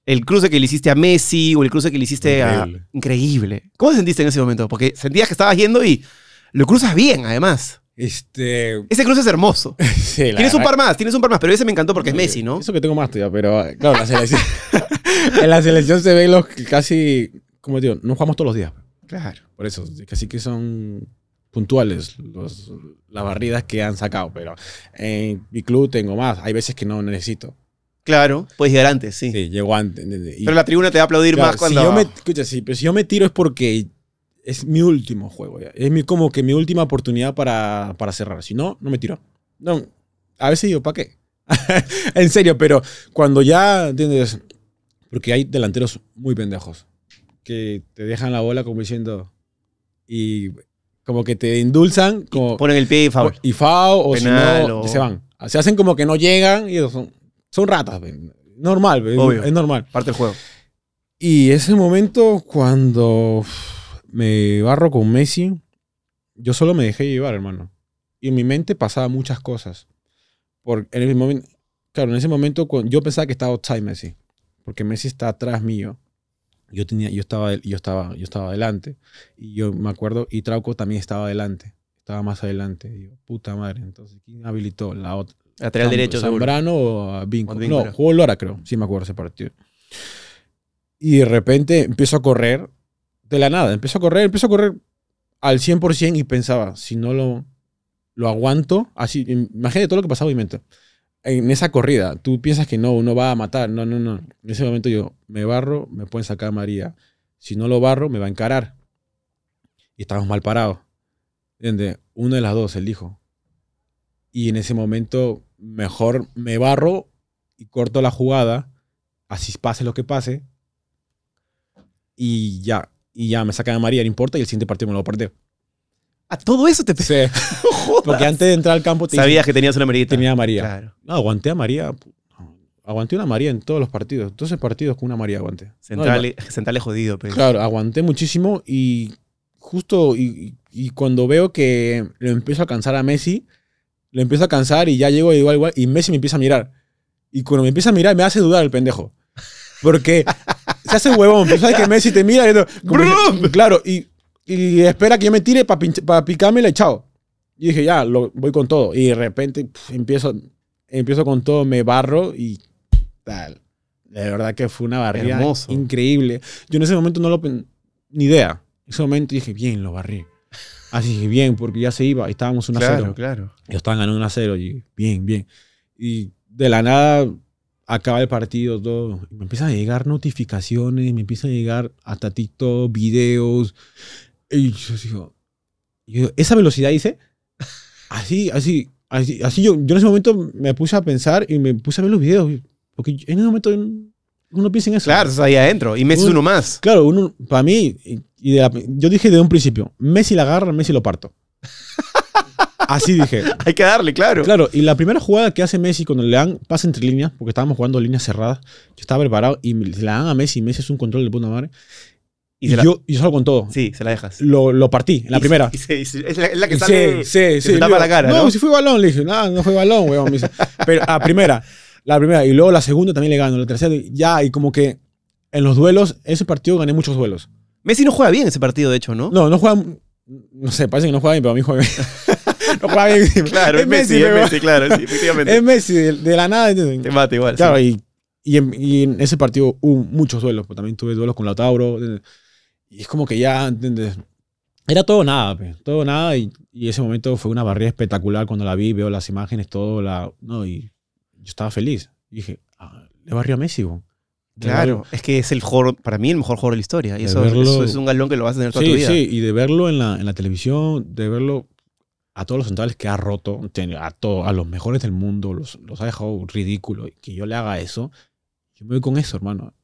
el cruce que le hiciste a Messi o el cruce que le hiciste a... Increíble. ¿Cómo te sentiste en ese momento? Porque sentías que estabas yendo y lo cruzas bien, además. Este. Ese cruce es hermoso. [laughs] Sí, Tienes un par más, tienes un par más, pero ese me encantó porque es Messi, ¿no? Eso que tengo más todavía, pero claro, la selección. [laughs] en la selección se ve los que casi. Como digo, no jugamos todos los días. Claro. Por eso, casi que son puntuales los, las barridas que han sacado. Pero en mi club tengo más. Hay veces que no necesito. Claro, puedes llegar antes, sí. Sí, llego antes. y- Pero la tribuna te va a aplaudir claro, más cuando... Si yo me, escucha, sí, pero si yo me tiro es porque es mi último juego. ya. Es mi, como que mi última oportunidad para, para cerrar. Si no, no me tiro. No, a veces digo, ¿para qué? [laughs] en serio, pero cuando ya, ¿entiendes? Porque hay delanteros muy pendejos que te dejan la bola como diciendo y como que te endulzan como Ponen el pie y foul. y FAO o si no, o- se van. Se hacen como que no llegan y son, son ratas. Normal, Obvio. es normal. Parte del juego. Y ese momento cuando me barro con Messi, yo solo me dejé llevar, hermano. Y en mi mente pasaba muchas cosas. Por, en el momento, claro, en ese momento yo pensaba que estaba outside Messi, porque Messi está atrás mío. Yo tenía, yo estaba, yo estaba, yo estaba adelante y yo me acuerdo y Trauco también estaba adelante, estaba más adelante. Y yo, puta madre, entonces quién habilitó la otra. Lateral derecho. Zambrano o a Vinco. No, jugó Lora, creo. Sí, me acuerdo ese partido. Y de repente empiezo a correr de la nada. Empiezo a correr, empiezo a correr al 100% y pensaba, si no lo, lo aguanto, así, imagínate todo lo que pasaba en mi mente. En esa corrida, tú piensas que no, uno va a matar. No, no, no. En ese momento yo me barro, me pueden sacar a María. Si no lo barro, me va a encarar. Y estamos mal parados. ¿Entiendes? Uno de las dos, elijo. Y en ese momento, mejor me barro y corto la jugada. Así pase lo que pase. Y ya. Y ya me sacan a María, no importa. Y el siguiente partido me lo partió. A todo eso te Sí. [laughs] Porque antes de entrar al campo te Sabías que tenías una amarillita. tenía a María. Claro. No, aguanté a María. Aguanté una María en todos los partidos. 12 partidos con una María aguanté. Central, No, jodido, pero. Claro, aguanté muchísimo y justo y, y cuando veo que lo empiezo a cansar a Messi, lo empiezo a cansar y ya llego igual, igual, y Messi me empieza a mirar. Y cuando me empieza a mirar me hace dudar el pendejo. Porque se hace huevón, pero sabes que Messi te mira y que- claro, y, y espera que yo me tire para picármela y chao. Y dije, ya, lo, voy con todo. Y de repente pf, empiezo, empiezo con todo, me barro y tal. De verdad que fue una barrida Hermoso. increíble. Yo en ese momento no lo ni idea. En ese momento dije, bien, lo barrí. Así dije, bien, porque ya se iba, estábamos 1 a 0. Claro, claro. Yo estaban ganando 1 a 0 y bien, bien. Y de la nada acaba el partido, todo. Me empiezan a llegar notificaciones, me empiezan a llegar hasta TikTok, videos. Y yo digo, yo, esa velocidad hice, así, así, así, así yo, yo en ese momento me puse a pensar y me puse a ver los videos. Porque en ese momento uno piensa en eso. Claro, estás ahí adentro. Y Messi es Un- uno más. Claro, uno, para mí, y- y de la- yo dije de un principio, Messi la agarra, Messi lo parto. Así dije. [laughs] Hay que darle, claro. Claro, y la primera jugada que hace Messi cuando le dan pase entre líneas, porque estábamos jugando líneas cerradas, yo estaba preparado y se la dan a Messi, Messi es un control de puta madre. Y Y, la- yo, y yo salgo con todo. Sí, se la dejas. Lo, lo partí en la Y- primera. y se- y se- es, la, es la que Sí, sale. sí, sí. se tapa la cara, no, ¿no? si fue balón, le dije, no, no fue balón, weón. Pero la primera, la primera. Y luego la segunda también le gano. La tercera, ya, y como que en los duelos, ese partido gané muchos duelos. Messi no juega bien ese partido, de hecho, ¿no? No, no juega. No sé, parece que no juega bien, pero a mí juega bien. [laughs] no juega bien. Claro, es, Messi, es pero- Messi, claro, sí, efectivamente. Es Messi, de, de la nada. Te mata igual. Claro, sí. y, y, en, y en ese partido hubo muchos duelos. Pues también tuve duelos con Lautaro. Y es como que ya, ¿entiendes? Era todo nada, pe, todo nada. Y, y ese momento fue una barrera espectacular cuando la vi, veo las imágenes, todo. La, no, y yo estaba feliz. Y dije, ah, le barrió a Messi, weón. Claro, es que es el jugador, para mí, el mejor jugador de la historia. Y eso, verlo- eso es un galón que lo vas a tener toda tu Sí, vida. sí, y de verlo en la, en la televisión, de verlo a todos los centrales que ha roto, a, to- a los mejores del mundo, los, los ha dejado ridículo. y Que yo le haga eso, yo me voy con eso, hermano.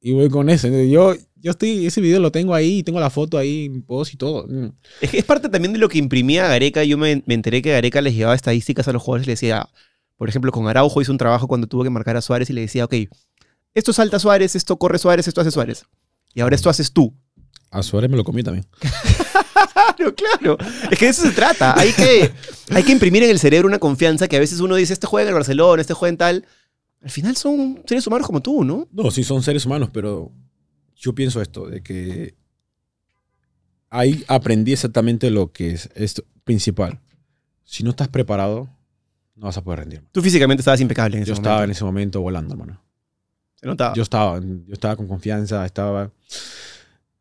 Y voy con eso. Yo, yo estoy, ese video lo tengo ahí, tengo la foto ahí, post y todo. Mm. Es que es parte también de lo que imprimía Gareca. Yo me, me enteré que Gareca les llevaba estadísticas a los jugadores y le decía, por ejemplo, con Araujo hizo un trabajo cuando tuvo que marcar a Suárez y le decía, ok, esto salta Suárez, esto corre Suárez, esto hace Suárez. Y ahora esto haces tú. A Suárez me lo comí también. [laughs] Claro, claro. Es que de eso se trata. Hay que, hay que imprimir en el cerebro una confianza que a veces uno dice, este juega en el Barcelona, este juega en tal. Al final son seres humanos como tú, ¿no? No, sí son seres humanos, pero yo pienso esto, de que ahí aprendí exactamente lo que es esto principal. Si no estás preparado, no vas a poder rendir. Tú físicamente estabas impecable en ese Yo momento. estaba en ese momento volando, hermano. Se notaba. Yo estaba, yo estaba con confianza, estaba...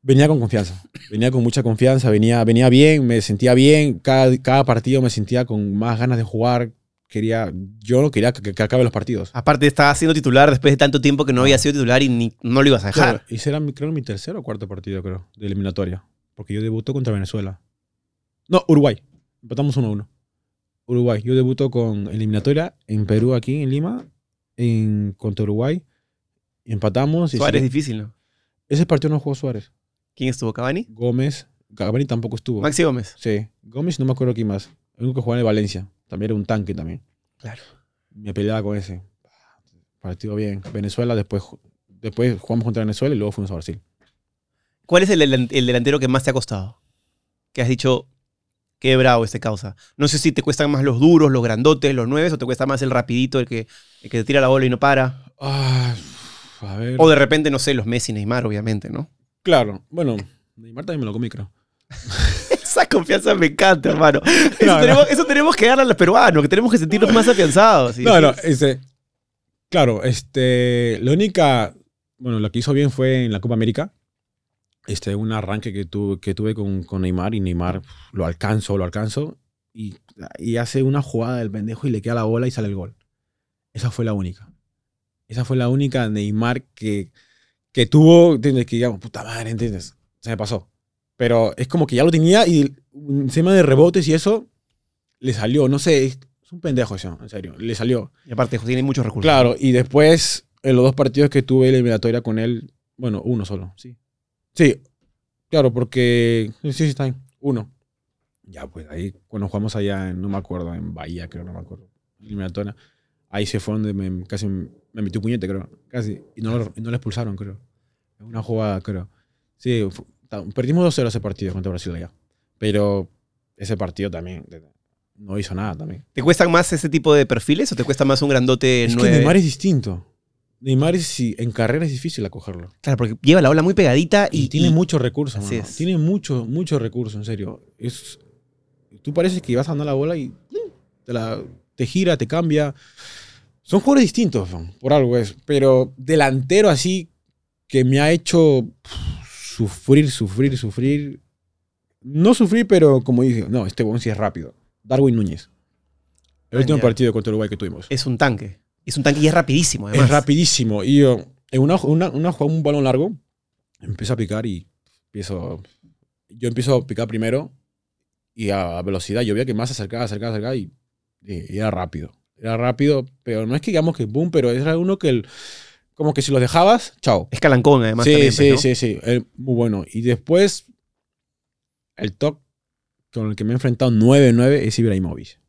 Venía con confianza, venía con mucha confianza, venía, venía bien, me sentía bien, cada, cada partido me sentía con más ganas de jugar, quería, yo no quería que, que acabe los partidos. Aparte, estabas siendo titular después de tanto tiempo que no había sido titular y ni, no lo ibas a dejar. Claro, y mi- creo, mi tercer o cuarto partido, creo, de eliminatoria. Porque yo debuto contra Venezuela. No, Uruguay. Empatamos 1-1. Uruguay. Yo debuto con eliminatoria en Perú, aquí en Lima, en, contra Uruguay. Empatamos. Y Suárez sí, es difícil, ¿no? ese partido no jugó Suárez. ¿Quién estuvo? ¿Cavani? Gómez. Cavani tampoco estuvo. Maxi Gómez. Sí. Gómez no me acuerdo quién más. El único que jugaba en el Valencia. También era un tanque también. Claro. Me peleaba con ese. Partido bien. Venezuela, después, después jugamos contra Venezuela y luego fuimos a Brasil. ¿Cuál es el delantero que más te ha costado? Que has dicho, qué bravo este causa. No sé si te cuestan más los duros, los grandotes, los nueves, o te cuesta más el rapidito, el que, el que te tira la bola y no para. Ah, a ver. O de repente, no sé, los Messi, Neymar, obviamente, ¿no? Claro, bueno, Neymar también me lo comí, creo. [laughs] Esa confianza me encanta, hermano. [laughs] Eso, No, no. tenemos, eso tenemos que darle a los peruanos, que tenemos que sentirnos más afianzados. ¿sí? No, no. Claro, este. La única. Bueno, lo que hizo bien fue en la Copa América. Este, un arranque que, tuve que tuve con, con Neymar y Neymar lo alcanzo, lo alcanzo. Y, y hace una jugada del pendejo y le queda la bola y sale el gol. Esa fue la única. Esa fue la única Neymar que, que tuvo, ¿entiendes? Que digamos, puta madre, ¿entiendes? Se me pasó. Pero es como que ya lo tenía y encima de rebotes y eso, le salió. No sé, es un pendejo eso, en serio. Le salió. Y aparte, tiene muchos recursos. Claro, y después, en los dos partidos que tuve la eliminatoria con él, bueno, uno solo, sí. Sí, claro, porque. Sí, sí, está bien. Uno. Ya, pues ahí, cuando jugamos allá, en, no me acuerdo, en Bahía, creo, no me acuerdo. Eliminatoria. Ahí se fue donde me, casi me metió un puñete, creo. Casi. Y no, lo- y no le expulsaron, creo. En una jugada, creo. Sí, perdimos 2-0 ese partido contra Brasil allá. Pero ese partido también no hizo nada también. ¿Te cuestan más ese tipo de perfiles o te cuesta más un grandote Es que? Neymar es distinto. Neymar es, en carrera es difícil acogerlo. Claro, porque lleva la ola muy pegadita y, Y, tiene y- muchos recursos. Tiene mucho, mucho recurso, en serio. Es, tú pareces que vas a andar la bola y te, la, te gira, te cambia. Son jugadores distintos, por algo es. Pero delantero así que me ha hecho sufrir, sufrir, sufrir. No sufrir, pero como dije, no, este buen sí es rápido. Darwin Núñez. El último ya. partido contra Uruguay que tuvimos. es un tanque. Es un tanque y es rapidísimo, además. Es rapidísimo. Y yo, en una, una, una jugada, un balón largo, empiezo a picar y empiezo. Yo empiezo a picar primero y a velocidad. Yo veía que más se acercaba, acercaba, acercaba y, y era rápido. Era rápido, pero no es que digamos que boom, pero era uno que el, como que si lo dejabas, chao. Es calancón, además. Sí, también, sí, pues, ¿no? sí, sí. eh, muy bueno. Y después, el top con el que me he enfrentado 9-9 es Ibrahimovic.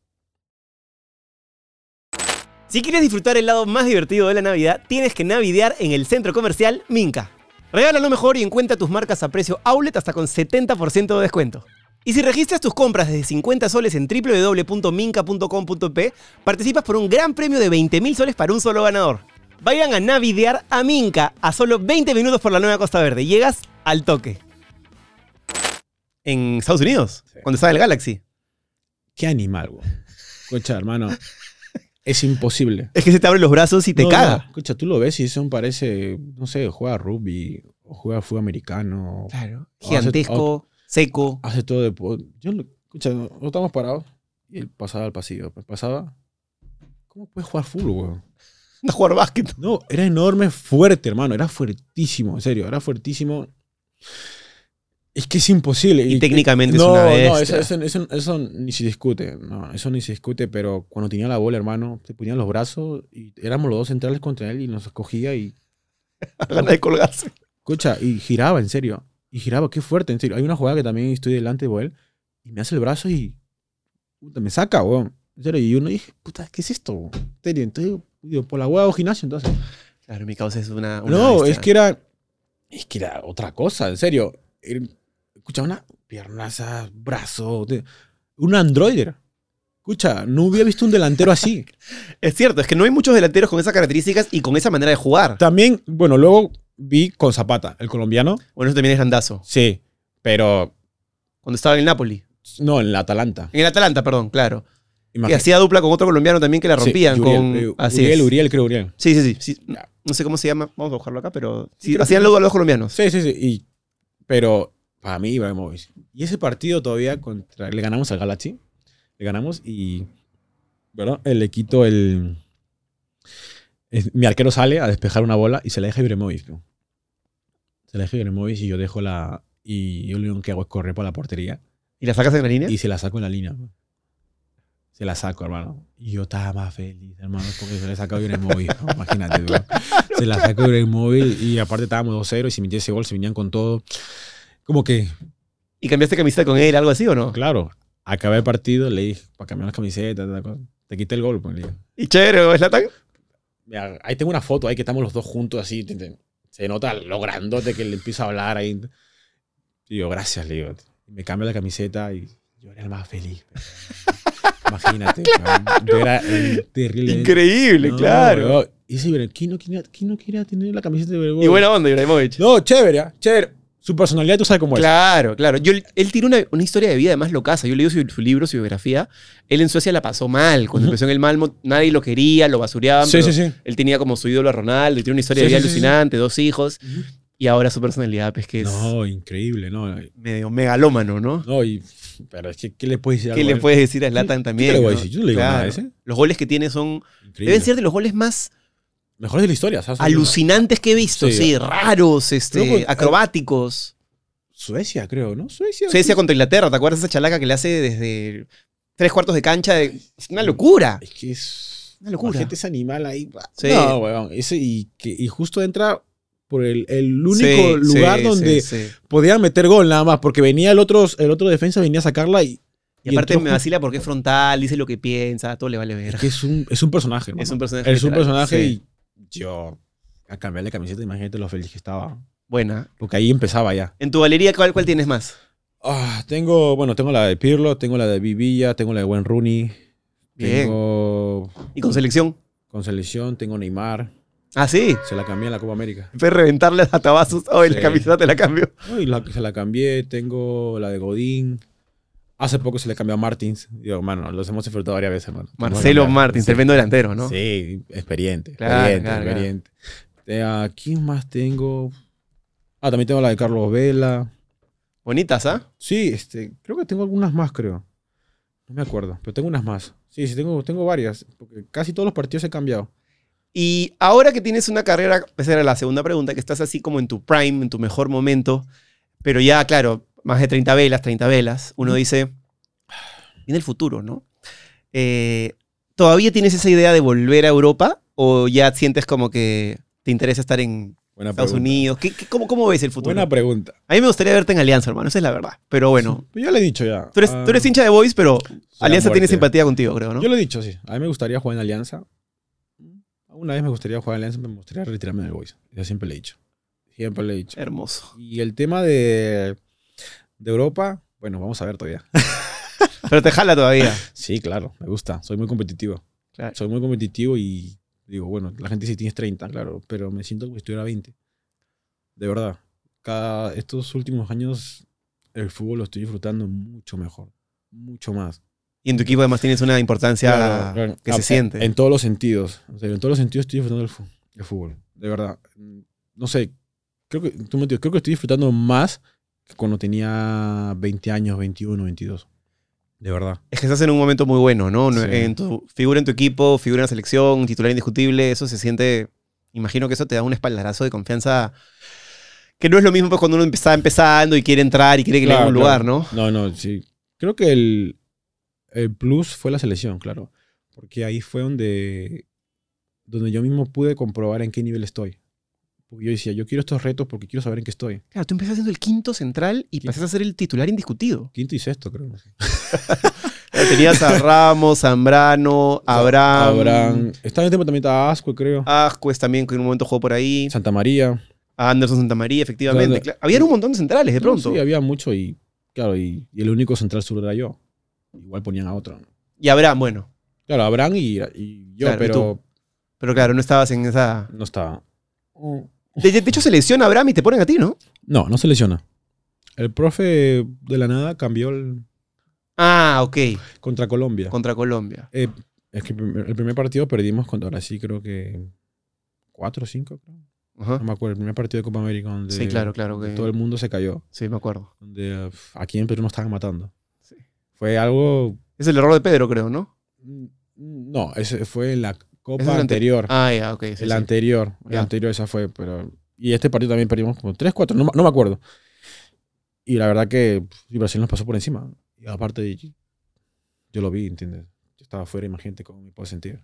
Si quieres disfrutar el lado más divertido de la Navidad, tienes que navidear en el centro comercial Minca. Regala lo mejor y encuentra tus marcas a precio outlet hasta con 70% de descuento. Y si registras tus compras desde 50 soles en www.minca.com.p, participas por un gran premio de 20.000 soles para un solo ganador. Vayan a navidear a Minca a solo 20 minutos por la nueva Costa Verde. Llegas al toque. En Estados Unidos, cuando estaba el Galaxy. Qué animal, weón. Escucha, hermano. Es imposible. Es que se te abren los brazos y te No, caga. no, escucha, tú lo ves y eso parece, no sé, juega rugby o juega fútbol americano. Claro. O hace- Gigantesco, seco. Hace todo de... Yo, lo- escucha, no, no estamos parados y él pasaba al pasillo. pues Pasaba... ¿Cómo puedes jugar fútbol, weón? [laughs] No jugar básquet. No, era enorme, fuerte, hermano. Era fuertísimo, en serio. Era fuertísimo. Es que es imposible. Y técnicamente es no, una No, bestia. eso, eso- eso- eso ni se discute. No, eso ni se discute, pero cuando tenía la bola, hermano, se ponían los brazos y éramos los dos centrales contra él y nos cogía y, [laughs] Gana de colgarse. escucha, y giraba, en serio. Y giraba, qué fuerte, en serio. Hay una jugada que también estoy delante de él y me hace el brazo y puta, me saca, weón. En serio, y uno dije, puta, ¿qué es esto? weón? En serio, entonces, digo, por la hueá hago gimnasio, entonces. Claro, mi causa es una. una No, bestia. es que era. Es que era otra cosa, en serio. Escucha, una piernaza, brazo. un androider. Escucha, no hubiera visto un delantero así. [laughs] Es cierto, es que no hay muchos delanteros con esas características y con esa manera de jugar. También, bueno, luego vi con Zapata, el colombiano. Bueno, eso también es grandazo. Sí, pero Cuando estaba en el Napoli. no en la Atalanta. En el Atalanta, perdón, claro. Y hacía dupla con otro colombiano también que la Sí, rompían. Uriel, con... eh, Así Uriel, es. Uriel, creo Uriel. Sí, sí, sí, sí. No sé cómo se llama. Vamos a buscarlo acá, pero. Sí, hacían que- luego a los colombianos. Sí, sí, sí. Y, pero para mí, Ibrahimovic. Y ese partido todavía contra. Le ganamos al Galaxy. Le ganamos y. ¿Verdad? Le quito el. Es- mi arquero sale a despejar una bola y se la deja Ibrahimovic. ¿no? Se la deja Ibrahimovic y yo dejo la. Y yo lo único que hago es correr por la portería ¿Y la sacas en la línea? y se la saco en la línea. ¿no? Se la saco, hermano. Y yo estaba más feliz, hermano, porque se la sacó Ibrahimovic. ¿no? Imagínate, bro. Se la sacó a Ibrahimovic y aparte estábamos 2-0 y si metía ese gol se venían con todo. Como que, ¿Y cambiaste camiseta con él, algo así o no? claro, acabé el partido, le dije, para cambiar las camisetas, te quité el gol. Pues. ¿Y chévere, ¿o Zlatan? Mira, ahí tengo una foto ahí que estamos los dos juntos así. se nota lo grandote que le empiezo a hablar ahí. Y yo, gracias, le digo. Me cambio la camiseta y yo era el más feliz. [laughs] Imagínate. [laughs] Yo era el terrible. Increíble, No, claro. Y ese Ibrahimovic, ¿quién no quería, quién no quería tener la camiseta de Ibrahimovic? Y buena onda, Ibrahimovic. No, chévere, ¿ah? chévere. Su personalidad tú sabes cómo es. Claro, claro. Yo, él tiene una, una historia de vida además locaza. Yo leí su, su libro, su biografía. Él en Suecia la pasó mal. Cuando empezó en el Malmo, nadie lo quería, lo basureaban. Sí, sí, sí. Él tenía como su ídolo a Ronaldo, y tiene una historia Sí, de vida sí, sí, sí. alucinante, dos hijos. Y ahora su personalidad, pues que es No, increíble, ¿no? medio megalómano, ¿no? No, y, pero es que, ¿qué le puedes decir? ¿Qué le a puedes decir a Zlatan también? ¿Qué le voy a decir? Yo no le digo nada de Claro. ese. Los goles que tiene son. Increíble. Deben ser de los goles más Mejores de la historia, ¿sabes? alucinantes que he visto. Sí, Sí. raros, este, que- acrobáticos. Suecia, creo, ¿no? Suecia. Suecia contra Inglaterra, ¿te acuerdas de esa chalaca que le hace desde tres cuartos de cancha? De... Es una locura. Es que es. Una locura. Gente ese animal ahí. Sí. No, weón. Ese, y, que, y justo entra por el, el único Sí, lugar sí, donde podían meter gol nada más, porque venía el otro, el otro defensa, venía a sacarla y. Y aparte entró me vacila porque es frontal, dice lo que piensa, todo le vale ver. Es que es un, es un personaje, hermano. Es un personaje. Es un personaje y yo a cambiarle camiseta, imagínate lo feliz que estaba. Buena. Porque ahí empezaba ya. En tu galería, ¿cuál, cuál tienes más? Ah, tengo, bueno, tengo la de Pirlo, tengo la de Vivilla, tengo la de Buen Rooney, Bien. tengo ¿Y con selección? con selección, tengo Neymar, Ah, sí. se la cambié en la Copa América. Fue reventarle a tabazos. Oh, la camiseta te la cambio. No, y la, se la cambié, tengo la de Godín. Hace poco se le cambió a Martins. Digo, hermano, los hemos enfrentado varias veces, hermano. Marcelo. Martins, tremendo delantero, ¿no? Sí, experiente, Claro, experiente, claro, claro. experiente. Eh, ¿a ¿Quién más tengo? Ah, también tengo la de Carlos Vela. Bonitas, ¿ah? Sí, este, creo que tengo algunas más, creo. No me acuerdo, pero tengo unas más. Sí, sí, tengo, tengo varias, porque casi todos los partidos he cambiado. Y ahora que tienes una carrera, esa era la segunda pregunta, que estás así como en tu prime, en tu mejor momento, pero ya, claro, más de 30 velas, 30 velas, uno dice, viene el futuro, ¿no? Eh, ¿Todavía tienes esa idea de volver a Europa o ya sientes como que te interesa estar en Buena Estados pregunta. Unidos? ¿Qué, qué- cómo, ¿Cómo ves el futuro? Buena pregunta. A mí me gustaría verte en Alianza, hermano, esa es la verdad. Pero bueno, Pero [laughs] yo le he dicho ya. tú eres, ah, tú eres hincha de Boys, pero Alianza tiene simpatía contigo, creo, ¿no? Yo lo he dicho, sí. A mí me gustaría jugar en Alianza. Una vez me gustaría jugar en Alianza, pero me gustaría retirarme del Boys. Yo siempre le he dicho. Siempre le he dicho. Hermoso. Y el tema de, de Europa, bueno, vamos a ver todavía. [laughs] Pero te jala todavía. Sí, claro, me gusta. Soy muy competitivo. Claro. Soy muy competitivo y digo, bueno, la gente dice tienes 30, claro, pero me siento como si estuviera 20. De verdad. Cada, estos últimos años el fútbol lo estoy disfrutando mucho mejor. Mucho más. Y en tu equipo además tienes una importancia Claro, claro. que Ah, se siente. En todos los sentidos. O sea, en todos los sentidos estoy disfrutando el, el fútbol. De verdad. No sé. Creo que, tú me entiendes, creo que estoy disfrutando más cuando tenía 20 años, 21, 22. De verdad. Es que estás en un momento muy bueno, ¿no? Sí. En tu, figura en tu equipo, figura en la selección, titular indiscutible, eso se siente. Imagino que eso te da un espaldarazo de confianza. Que no es lo mismo pues, cuando uno está empezando y quiere entrar y quiere que le Claro, un lugar, ¿no? No, no, sí. Creo que el, el plus fue la selección, claro. Porque ahí fue donde, donde yo mismo pude comprobar en qué nivel estoy. Porque yo decía, yo quiero estos retos porque quiero saber en qué estoy. Claro, tú empezaste siendo el quinto central y Quinto. pasaste a ser el titular indiscutido. Quinto y sexto, creo. [laughs] Tenías a Ramos, Zambrano, Abraham, Abraham. Estaba en el tiempo también estaba Asco, creo. Ascuez también, que en un momento jugó por ahí. Santa María. A Anderson Santamaría, efectivamente. Claro. Claro, Había un montón de centrales de No, pronto. sí, había mucho y, claro, y, y el único central sur era yo. Igual ponían a otro. Y Abraham, bueno. Claro, Abraham y, y yo, Claro, y pero tú. Pero claro, no estabas en esa. no estaba. De, de hecho, se lesiona Abraham y te ponen a ti, ¿no? No, no se lesiona. El profe de la nada cambió el, Ah, ok. contra Colombia. Contra Colombia. Eh, es que el primer- partido perdimos contra Brasil, creo que 4 o 5, Ajá. no me acuerdo. El primer partido de Copa América donde Sí, claro, claro. Que... todo el mundo se cayó. Sí, me acuerdo. Donde uf, aquí en Perú nos estaban matando. Sí. Fue algo... Es el error de Pedro, creo, ¿no? mm, No, ese fue en la Copa ante- anterior. Ah, ya, ok. sí, el sí. anterior. El anterior esa fue, pero... Y este partido también perdimos como 3, 4, no, no me acuerdo. Y la verdad que Brasil nos pasó por encima. Y aparte, yo lo vi, ¿entiendes? Yo estaba afuera, imagínate cómo me puedo sentir.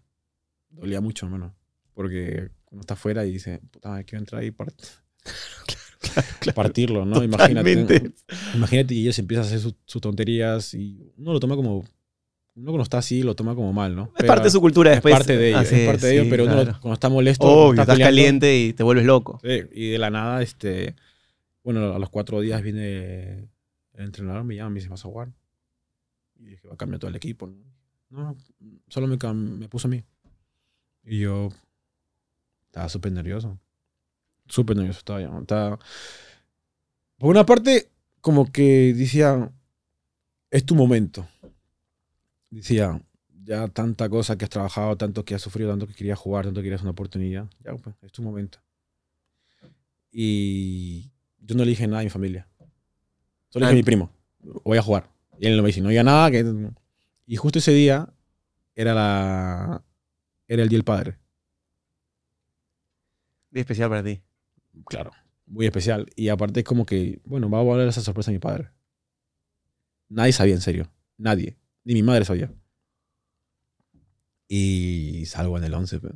Dolía mucho, hermano. Porque uno está afuera y dice, puta, quiero entrar y part- [laughs] partirlo, ¿no? Imagínate. Totalmente. Imagínate y ellos empiezan a hacer sus sus tonterías y uno lo toma como. Uno cuando está así lo toma como mal, ¿no? Es Pero parte de su cultura es después. parte de ellos, Así es parte de ellos, sí, pero uno claro. cuando está molesto, Obvio, está estás peleando, caliente y te vuelves loco. Sí, y de la nada, este, bueno, a los cuatro días viene el entrenador, me llama, me dice, ¿vas a jugar? Y dije, va a cambiar todo el equipo. No, no solo me, me puso a mí. Y yo estaba súper nervioso. Súper nervioso estaba ya. Estaba... Por una parte, como que decía, es tu momento. Decía, ya tanta cosa que has trabajado, tanto que has sufrido, tanto que querías jugar, tanto que querías una oportunidad. Ya, pues, es tu momento. Y yo no le dije nada a mi familia. Solo le dije a mi primo, voy a jugar. Y él no me dice, no diga nada. Que... Y justo ese día era, la... era el Día del Padre. Muy especial para ti. Claro, muy especial. Y aparte es como que, bueno, va a volver esa sorpresa a mi padre. Nadie sabía, en serio. Nadie. Ni mi madre sabía. Y salgo en el 11. pe.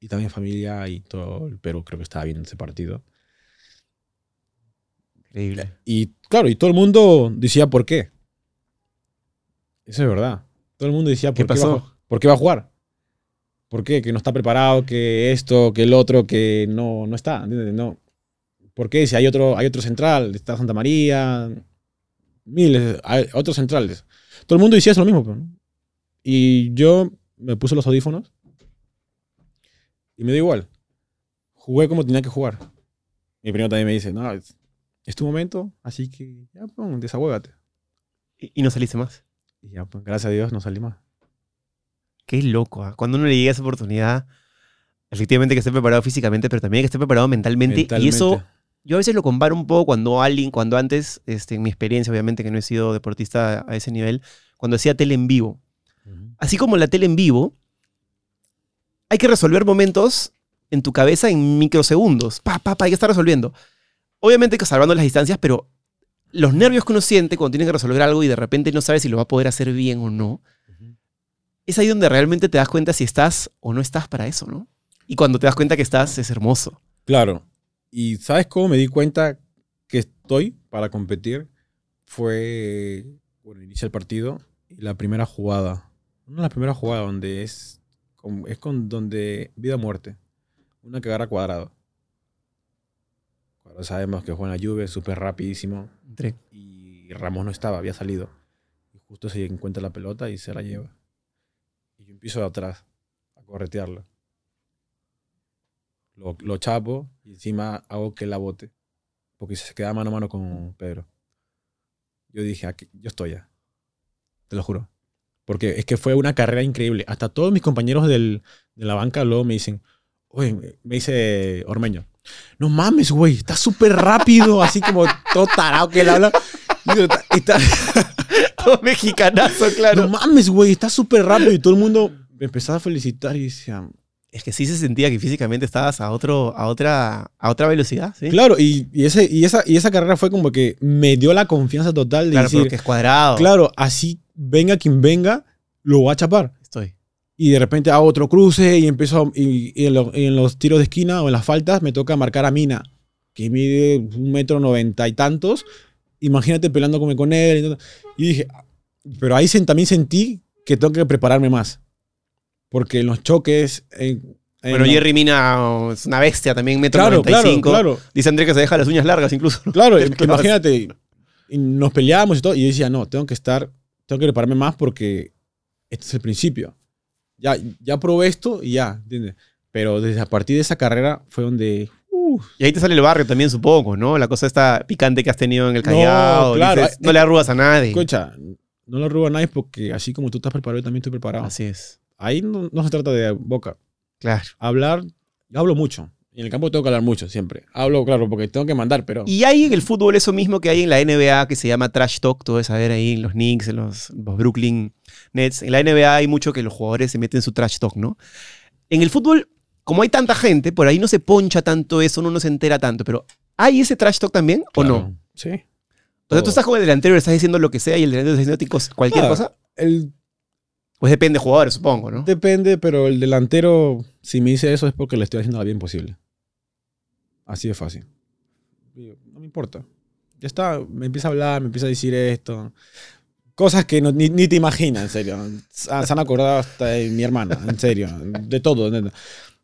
Y también familia y todo el Perú creo que estaba viendo ese partido. Increíble. Y claro, y todo el mundo decía por qué. Eso es verdad. Todo el mundo decía ¿Qué por qué, va, a pasó? ju- por qué va a jugar. ¿Por qué? Que no está preparado, que esto, que el otro, que no, no está. ¿entiendes? No. ¿Por qué? Si hay otro, hay otro central, está Santa María, miles, hay otros centrales. Todo el mundo decía eso lo mismo. ¿no? Y yo me puse los audífonos y me dio igual. Jugué como tenía que jugar. Mi primo también me dice, no, es, es tu momento, así que ya, pum, desahuévate. Y, y no saliste más. Y ya, pues, gracias a Dios no salí más. Qué loco. ¿ah? Cuando uno le llega esa oportunidad, efectivamente que esté preparado físicamente, pero también que esté preparado mentalmente. Y eso, Mentalmente. Yo a veces lo comparo un poco cuando alguien, cuando antes, este, en mi experiencia, obviamente que no he sido deportista a ese nivel, cuando hacía tele en vivo. Así como la tele en vivo, hay que resolver momentos en tu cabeza en microsegundos. Pa, pa, pa, hay que estar resolviendo. Obviamente que salvando las distancias, pero los nervios que uno siente cuando tiene que resolver algo y de repente no sabe si lo va a poder hacer bien o no, es ahí donde realmente te das cuenta si estás o no estás para eso, ¿no? Y cuando te das cuenta que estás, es hermoso. Claro. ¿Y sabes cómo me di cuenta que estoy para competir? Fue, bueno, inicia el partido y la primera jugada. Una de las primeras jugadas donde es con, es con donde vida o muerte. Una que agarra cuadrado. Ahora sabemos que juega en la Juve, súper rapidísimo. Entré. Y Ramos no estaba, había salido. Y justo se encuentra la pelota y se la lleva. Y yo empiezo de atrás a corretearlo. Lo, lo chapo y encima hago que la bote. Porque se queda mano a mano con Pedro. Yo dije, aquí, yo estoy ya. Te lo juro. Porque es que fue una carrera increíble. Hasta todos mis compañeros del- de la banca luego me dicen, oye, me dice Ormeño, no mames, güey, está súper rápido, así como todo tarado que él habla. Y yo, "Está- está- [laughs] Todo mexicanazo, claro. no mames, güey, está súper rápido. Y todo el mundo me empezaba a felicitar y decía, Es que sí se sentía que físicamente estabas a, otro, a, otra, a otra velocidad, ¿sí? claro, y, y ese, y, esa, y esa carrera fue como que me dio la confianza total de Claro, decir, porque es cuadrado. claro, así venga quien venga, lo voy a chapar. Estoy. Y de repente hago otro cruce y empiezo, a- y, y en, lo- en los tiros de esquina o en las faltas me toca marcar a Mina, que mide un metro noventa y tantos. Imagínate peleando con, él. Y, dije, pero ahí también sentí que tengo que prepararme más. Porque en los choques... en- en Bueno, la- Jerry Mina es una bestia también, metro Claro, claro, 95. claro. Dice André que se deja las uñas largas incluso. Claro, [laughs] Claro. imagínate, nos peleábamos y todo, y yo decía, no, tengo que estar, tengo que prepararme más porque este es el principio. Ya, ya probé esto y ya, ¿entiendes? Pero desde a partir de esa carrera fue donde... uh, Y ahí te sale el barrio también, supongo, ¿no? La cosa esta picante que has tenido en el Callao. claro, dices, no le arrugas a nadie. escucha, no lo roba a nadie porque así como tú estás preparado, yo también estoy preparado. Así es. Ahí no, no se trata de boca. Claro. Hablar, yo hablo mucho. Y en el campo tengo que hablar mucho siempre. Hablo, claro, porque tengo que mandar, pero... Y hay en el fútbol eso mismo que hay en la NBA que se llama trash talk, tú debes saber ahí en los Knicks, en los, los Brooklyn Nets. En la NBA hay mucho que los jugadores se meten su trash talk, ¿no? En el fútbol, como hay tanta gente, por ahí no se poncha tanto eso, uno no se entera tanto, pero ¿hay ese trash talk también o no? Sí. O sea, Todo. tú estás con el delantero estás diciendo lo que sea y el delantero está diciendo cualquier Ah, cosa. El Pues depende de jugadores, supongo, ¿no? Depende, pero el delantero, si me dice eso es porque le estoy haciendo lo bien posible. Así de fácil. No me importa. Ya está, me empieza a hablar, me empieza a decir esto. Cosas que no- ni, ni te imaginas, en serio. Se han acordado hasta de mi hermana, en serio. De todo.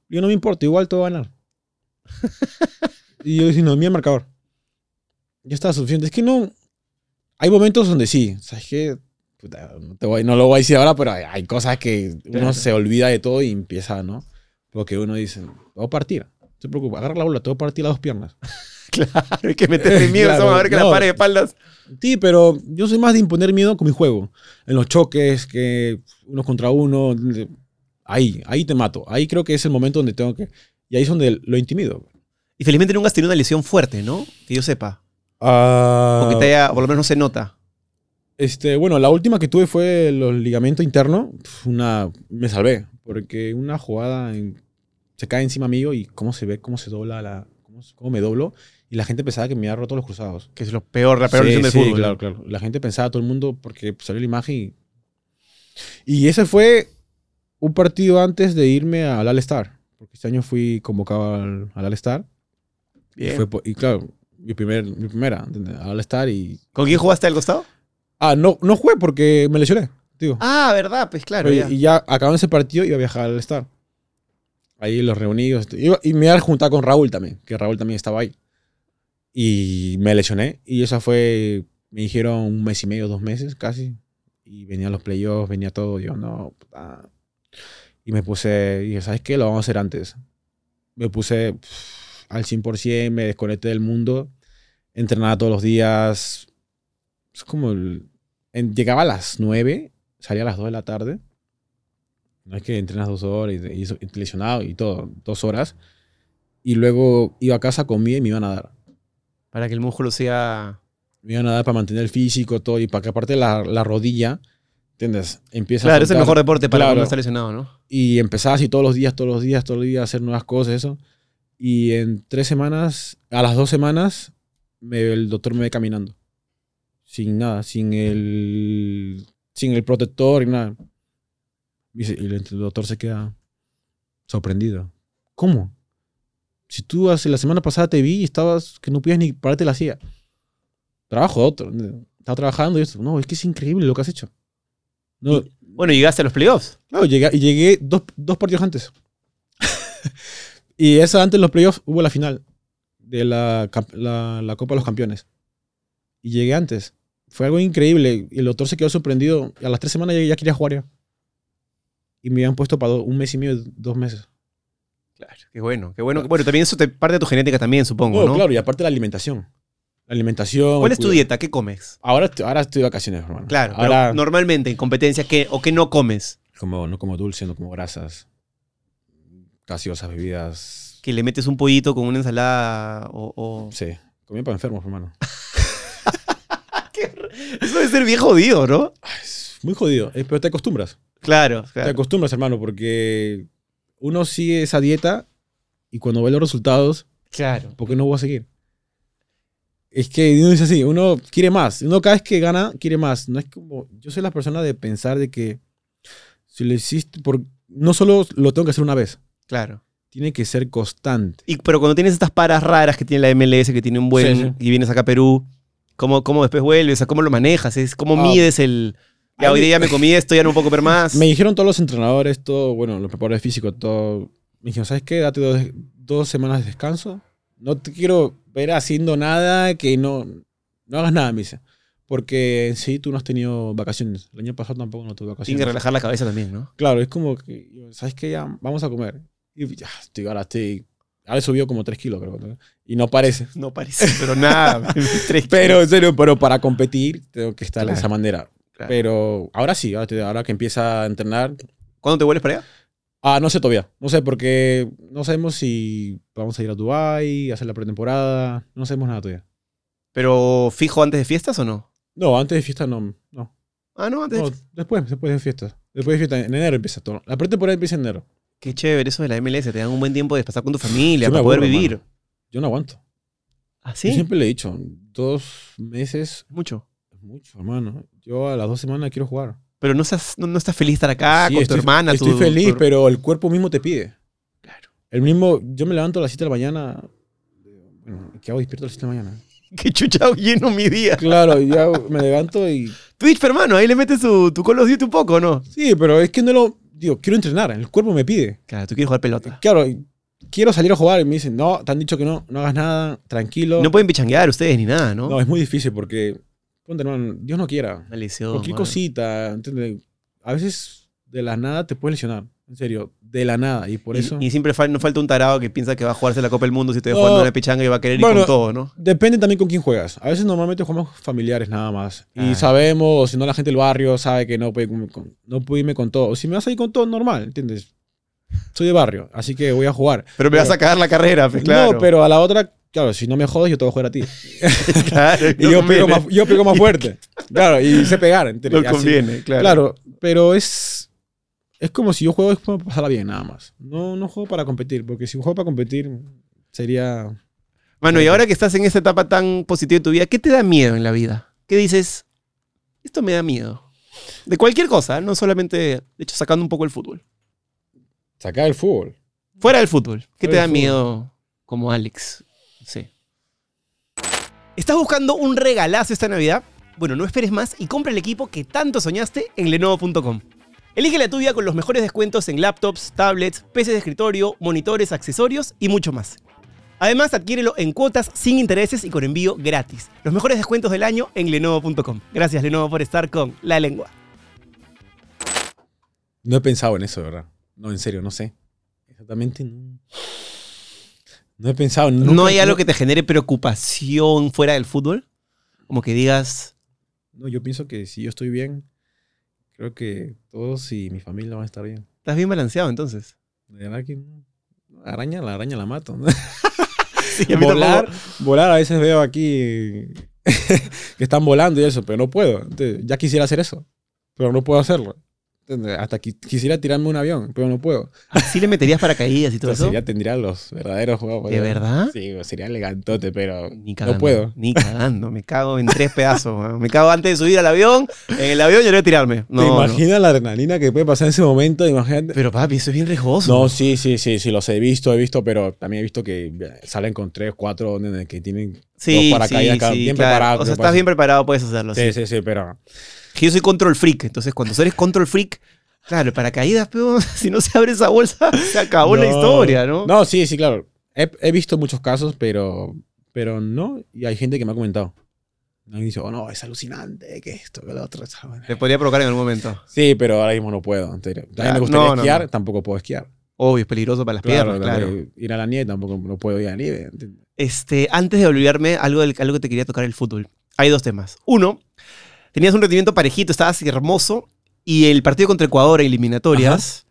Yo no me importa, igual te voy a ganar. Y yo diciendo, mira el marcador. Ya está suficiente. Es que no. Hay momentos donde sí. ¿Sabes qué? No, te voy- no lo voy a decir ahora, pero hay, hay cosas que uno Claro. se olvida de todo y empieza, ¿no? Porque uno dice, voy a partir. No te preocupes, agarra la bola, te voy a partir las dos piernas. [laughs] Claro, hay que meterle [laughs] miedo, Claro, vamos a ver que la no. pare de espaldas. Sí, pero yo soy más de imponer miedo con mi juego. En los choques, que uno contra uno. Ahí, ahí te mato. Ahí creo que es el momento donde tengo que. Y ahí es donde lo intimido. Y felizmente nunca has tenido una lesión fuerte, ¿no? Que yo sepa. Ah, O que te haya, por lo menos no se nota. Este, bueno, la última que tuve fue los ligamentos internos. Una, me salvé, porque una jugada en- se cae encima mío y cómo se ve, cómo se dobla la, cómo, cómo me doblo y la gente pensaba que me había roto los cruzados. Que es lo peor, la peor Sí, lesión del sí, fútbol. claro, claro. La gente pensaba, todo el mundo, porque salió la imagen y, y ese fue un partido antes de irme al All-Star, porque este año fui convocado al, al All-Star y, fue y claro, mi, primer, mi primera. Al All-Star y ¿Con quién jugaste al costado? Ah, no, no jugué porque me lesioné, digo. Ah, verdad, pues claro. Oye, ya. Y ya acabando ese partido iba a viajar al Star. Ahí los reunidos. iba- y me iba a juntar con Raúl también, que Raúl también estaba ahí. Y me lesioné. Y esa fue, me dijeron un mes y medio, dos meses casi. Y venían los playoffs, venía todo. Yo, no, puta. Y me puse, y dije, ¿sabes qué? Lo vamos a hacer antes. Me puse pff, al 100%, me desconecté del mundo. Entrenaba todos los días. Es como, el- en- llegaba a las 9, salía a las 2 de la tarde. No es que entrenas dos horas y, y, y lesionado y todo, dos horas. Y luego iba a casa, comía y me iban a dar. Para que el músculo sea. Me iban a dar para mantener el físico, todo. Y para que aparte la, la rodilla, ¿entiendes? Empieza a Claro, es el mejor deporte para Claro. cuando está lesionado, ¿no? Y empezaba así todos los días, todos los días, todos los días a hacer nuevas cosas, eso. Y en tres semanas, a las dos semanas, me- el doctor me ve caminando. Sin nada, sin el, sin el protector y nada. Y y el doctor se queda sorprendido. ¿Cómo? Si tú hace la semana pasada te vi y estabas que no podías ni pararte la silla. Trabajo de otro. Estaba trabajando y esto. No, es que es increíble lo que has hecho. No, Bueno, llegaste a los playoffs. Claro, llegué, y llegué dos, dos partidos antes. [laughs] y esa antes de los playoffs hubo la final. de la, la, la Copa de los Campeones. Y llegué antes. Fue algo increíble. Y el doctor se quedó sorprendido. Y a las tres semanas ya, ya quería jugar ya. Y me habían puesto para do- un mes y medio, dos meses. Claro, qué bueno, qué bueno. Bueno, también eso te parte de tu genética también, supongo, No, ¿no? claro, y aparte la alimentación. La alimentación. ¿Cuál es tu dieta? ¿Qué comes? Ahora, ahora estoy de vacaciones, hermano. Claro, Ahora pero normalmente en competencia, ¿qué o qué no comes? como, no como dulce, no como grasas. Gaseosas, bebidas. Que le metes un pollito con una ensalada o... o- Sí. Comí para enfermos, hermano. [laughs] Eso debe ser bien jodido, ¿no? Es muy jodido. eh, Pero te acostumbras. Claro, Te claro. acostumbras, hermano, porque uno sigue esa dieta y cuando ve los resultados, Claro. ¿por qué no voy a seguir? Es que uno dice así, uno quiere más. Uno cada vez que gana, quiere más. No es como, yo soy la persona de pensar de que si lo hiciste, por, no solo lo tengo que hacer una vez, Claro. tiene que ser constante. Y, pero cuando tienes estas paras raras que tiene la MLS, que tiene un buen... Sí, sí. Y vienes acá a Perú, ¿cómo, cómo después vuelves? ¿A ¿Cómo lo manejas? Es ¿Cómo Ah. mides el... Ya hoy día ya me comí esto, ya no puedo comer más. [laughs] Me dijeron todos los entrenadores, todo, bueno, los preparadores físicos, todo. Me dijeron, ¿sabes qué? Date dos, dos semanas de descanso. No te quiero ver haciendo nada que no, no hagas nada, me dice. Porque en sí tú no has tenido vacaciones. El año pasado tampoco no tuve Tienes vacaciones. que relajar la cabeza también, ¿no? Claro, es como que, ¿sabes qué? Ya, vamos a comer. Y ya, estoy, ahora estoy. He subido como 3 kilos, creo. Y no parece. [laughs] No parece, pero nada. [laughs] [laughs] Pero, en serio, pero para competir tengo que estar de esa manera. Claro. Pero ahora sí, ahora, que empieza a entrenar, ¿Cuándo te vuelves para allá? Ah, no sé todavía. No sé, porque no sabemos si vamos a ir a Dubai, hacer la pretemporada. No sabemos nada todavía. ¿Pero fijo antes de fiestas o no? No, antes de fiesta no. No, Ah, no, antes de después, después de fiestas. Después de fiesta, en enero empieza todo. La pretemporada empieza en enero. Qué chévere eso de la MLS. Te dan un buen tiempo de pasar con tu familia, Yo para poder vivir. Yo no aguanto. ¿Ah, Yo siempre le he dicho, dos meses Mucho. mucho, hermano. Yo a las dos semanas quiero jugar. Pero no estás, no, no estás feliz de estar acá Sí, con estoy, tu hermana. Estoy tu- feliz, tu- pero el cuerpo mismo te pide. Claro. El mismo, yo me levanto a las 7 de la mañana. Bueno, ¿qué hago despierto a las 7 de la mañana? [laughs] Qué chuchado lleno mi día. Claro, ya me levanto y Twitch, hermano, ahí le metes tu, tu Call of Duty un poco, ¿no? Sí, pero es que no lo. Digo, quiero entrenar, el cuerpo me pide. Claro, tú quieres jugar pelota. Claro, quiero salir a jugar y me dicen, no, te han dicho que no, no hagas nada, tranquilo. No pueden pichanguear ustedes ni nada, ¿no? No, es muy difícil porque, ponte, hermano, Dios no quiera. Una lesión. Cualquier mano. cosita, ¿entiendes? A veces de la nada te puedes lesionar, en serio, de la nada. Y por Y- eso. Y, siempre fal- no falta un tarado que piensa que va a jugarse la Copa del Mundo si te No. jugando una pichanga y va a querer ir Bueno, con todo, ¿no? Depende también con quién juegas. A veces normalmente jugamos familiares nada más. Y Ah. sabemos, o si no, la gente del barrio sabe que no puede, irme con- no puede irme con todo. O si me vas a ir con todo, normal, ¿entiendes? Soy de barrio, así que voy a jugar. Pero me vas a cagar la carrera, pues, claro. No, pero a la otra, claro, si no me jodes, yo te voy a joder a ti. [laughs] Claro, [laughs] Y no yo, pego más, yo pego más fuerte. [laughs] Claro, y sé pegar. ¿entiendes? No Así. conviene, claro. Claro, pero es, es como si yo juego es para pasarla bien, nada más. No, no juego para competir, porque si juego para competir sería... Mano, y ahora que estás en esta etapa tan positiva de tu vida, ¿qué te da miedo en la vida? ¿Qué dices? Esto me da miedo. De cualquier cosa, no solamente, de hecho, sacando un poco el fútbol. Sacar el fútbol. Fuera del fútbol, ¿qué Fuera te da miedo como Alex? Sí. ¿Estás buscando un regalazo esta Navidad? Bueno, no esperes más y compra el equipo que tanto soñaste en Lenovo.com. Elige la tuya con los mejores descuentos en laptops, tablets, PCs de escritorio, monitores, accesorios y mucho más. Además, adquiérelo en cuotas sin intereses y con envío gratis. Los mejores descuentos del año en Lenovo.com. Gracias Lenovo por estar con La Lengua. No he pensado en eso, de verdad. No, en serio, no sé. Exactamente no. No he pensado. ¿No hay algo que te genere preocupación fuera del fútbol? Como que digas, No, yo pienso que si yo estoy bien, creo que todos y mi familia van a estar bien. estás bien balanceado entonces. De verdad que. Araña, la araña la mato. [laughs] Sí, a volar, volar, a veces veo aquí [laughs] que están volando y eso, pero no puedo. Entonces, ya quisiera hacer eso, pero no puedo hacerlo. Hasta qui- quisiera tirarme un avión, pero no puedo. ¿Sí le meterías paracaídas y todo Entonces eso? ya tendría los verdaderos juegos. ¿De verdad? Sí, sería elegantote, pero Ni cagando. no puedo. Ni [laughs] cagando. Me cago en tres pedazos. weón. Me cago antes de subir al avión. En el avión yo voy a tirarme. No, ¿Te no. imaginas la adrenalina que puede pasar en ese momento? Imagínate. Pero papi, eso es bien riesgoso. No, sí, sí, sí, sí, los he visto, he visto, pero también he visto que salen con tres, cuatro, que tienen sí, dos paracaídas sí, cada- sí, bien claro. preparados. O sea, que estás bien preparado, puedes hacerlo. Sí, sí. sí, sí, pero Que Yo soy control freak. Entonces, cuando eres control freak, claro, el paracaídas, pero [laughs] si no se abre esa bolsa, [laughs] se acabó la historia, ¿no? No, sí, sí, claro. He, he visto muchos casos, pero, pero no. Y hay gente que me ha comentado. Me dice, oh no, es alucinante, que esto, que lo otro. Te podría provocar en algún momento. Sí, pero ahora mismo no puedo. También me gustaría no, no, esquiar, tampoco puedo esquiar. Obvio, es peligroso para las Claro, piernas, claro. Ir a la nieve tampoco no puedo ir a la nieve. Este, antes de olvidarme, algo, del, algo que te quería tocar el fútbol. Hay dos temas. Uno, tenías un rendimiento parejito, estabas hermoso, y el partido contra Ecuador en eliminatorias,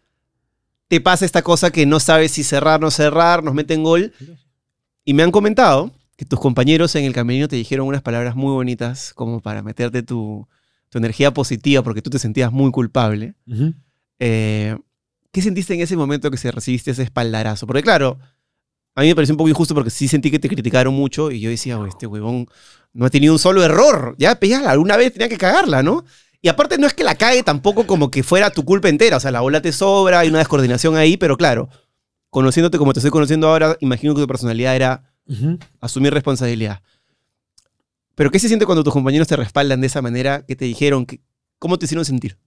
te pasa esta cosa que no sabes si cerrar, no cerrar, nos meten gol. Y me han comentado que tus compañeros en el camerino te dijeron unas palabras muy bonitas como para meterte tu, tu energía positiva porque tú te sentías muy culpable. Eh, ¿Qué sentiste en ese momento que se recibiste ese espaldarazo? Porque claro, a mí me pareció un poco injusto porque sí sentí que te criticaron mucho y yo decía, "Oh, este huevón no ha tenido un solo error. Ya, pues ya, alguna vez tenía que cagarla, ¿no? Y aparte no es que la cague tampoco como que fuera tu culpa entera. O sea, la bola te sobra, hay una descoordinación ahí, pero claro, conociéndote como te estoy conociendo ahora, imagino que tu personalidad era asumir responsabilidad. Pero ¿qué se siente cuando tus compañeros te respaldan de esa manera? ¿Qué te dijeron? ¿Qué- ¿Cómo te hicieron sentir?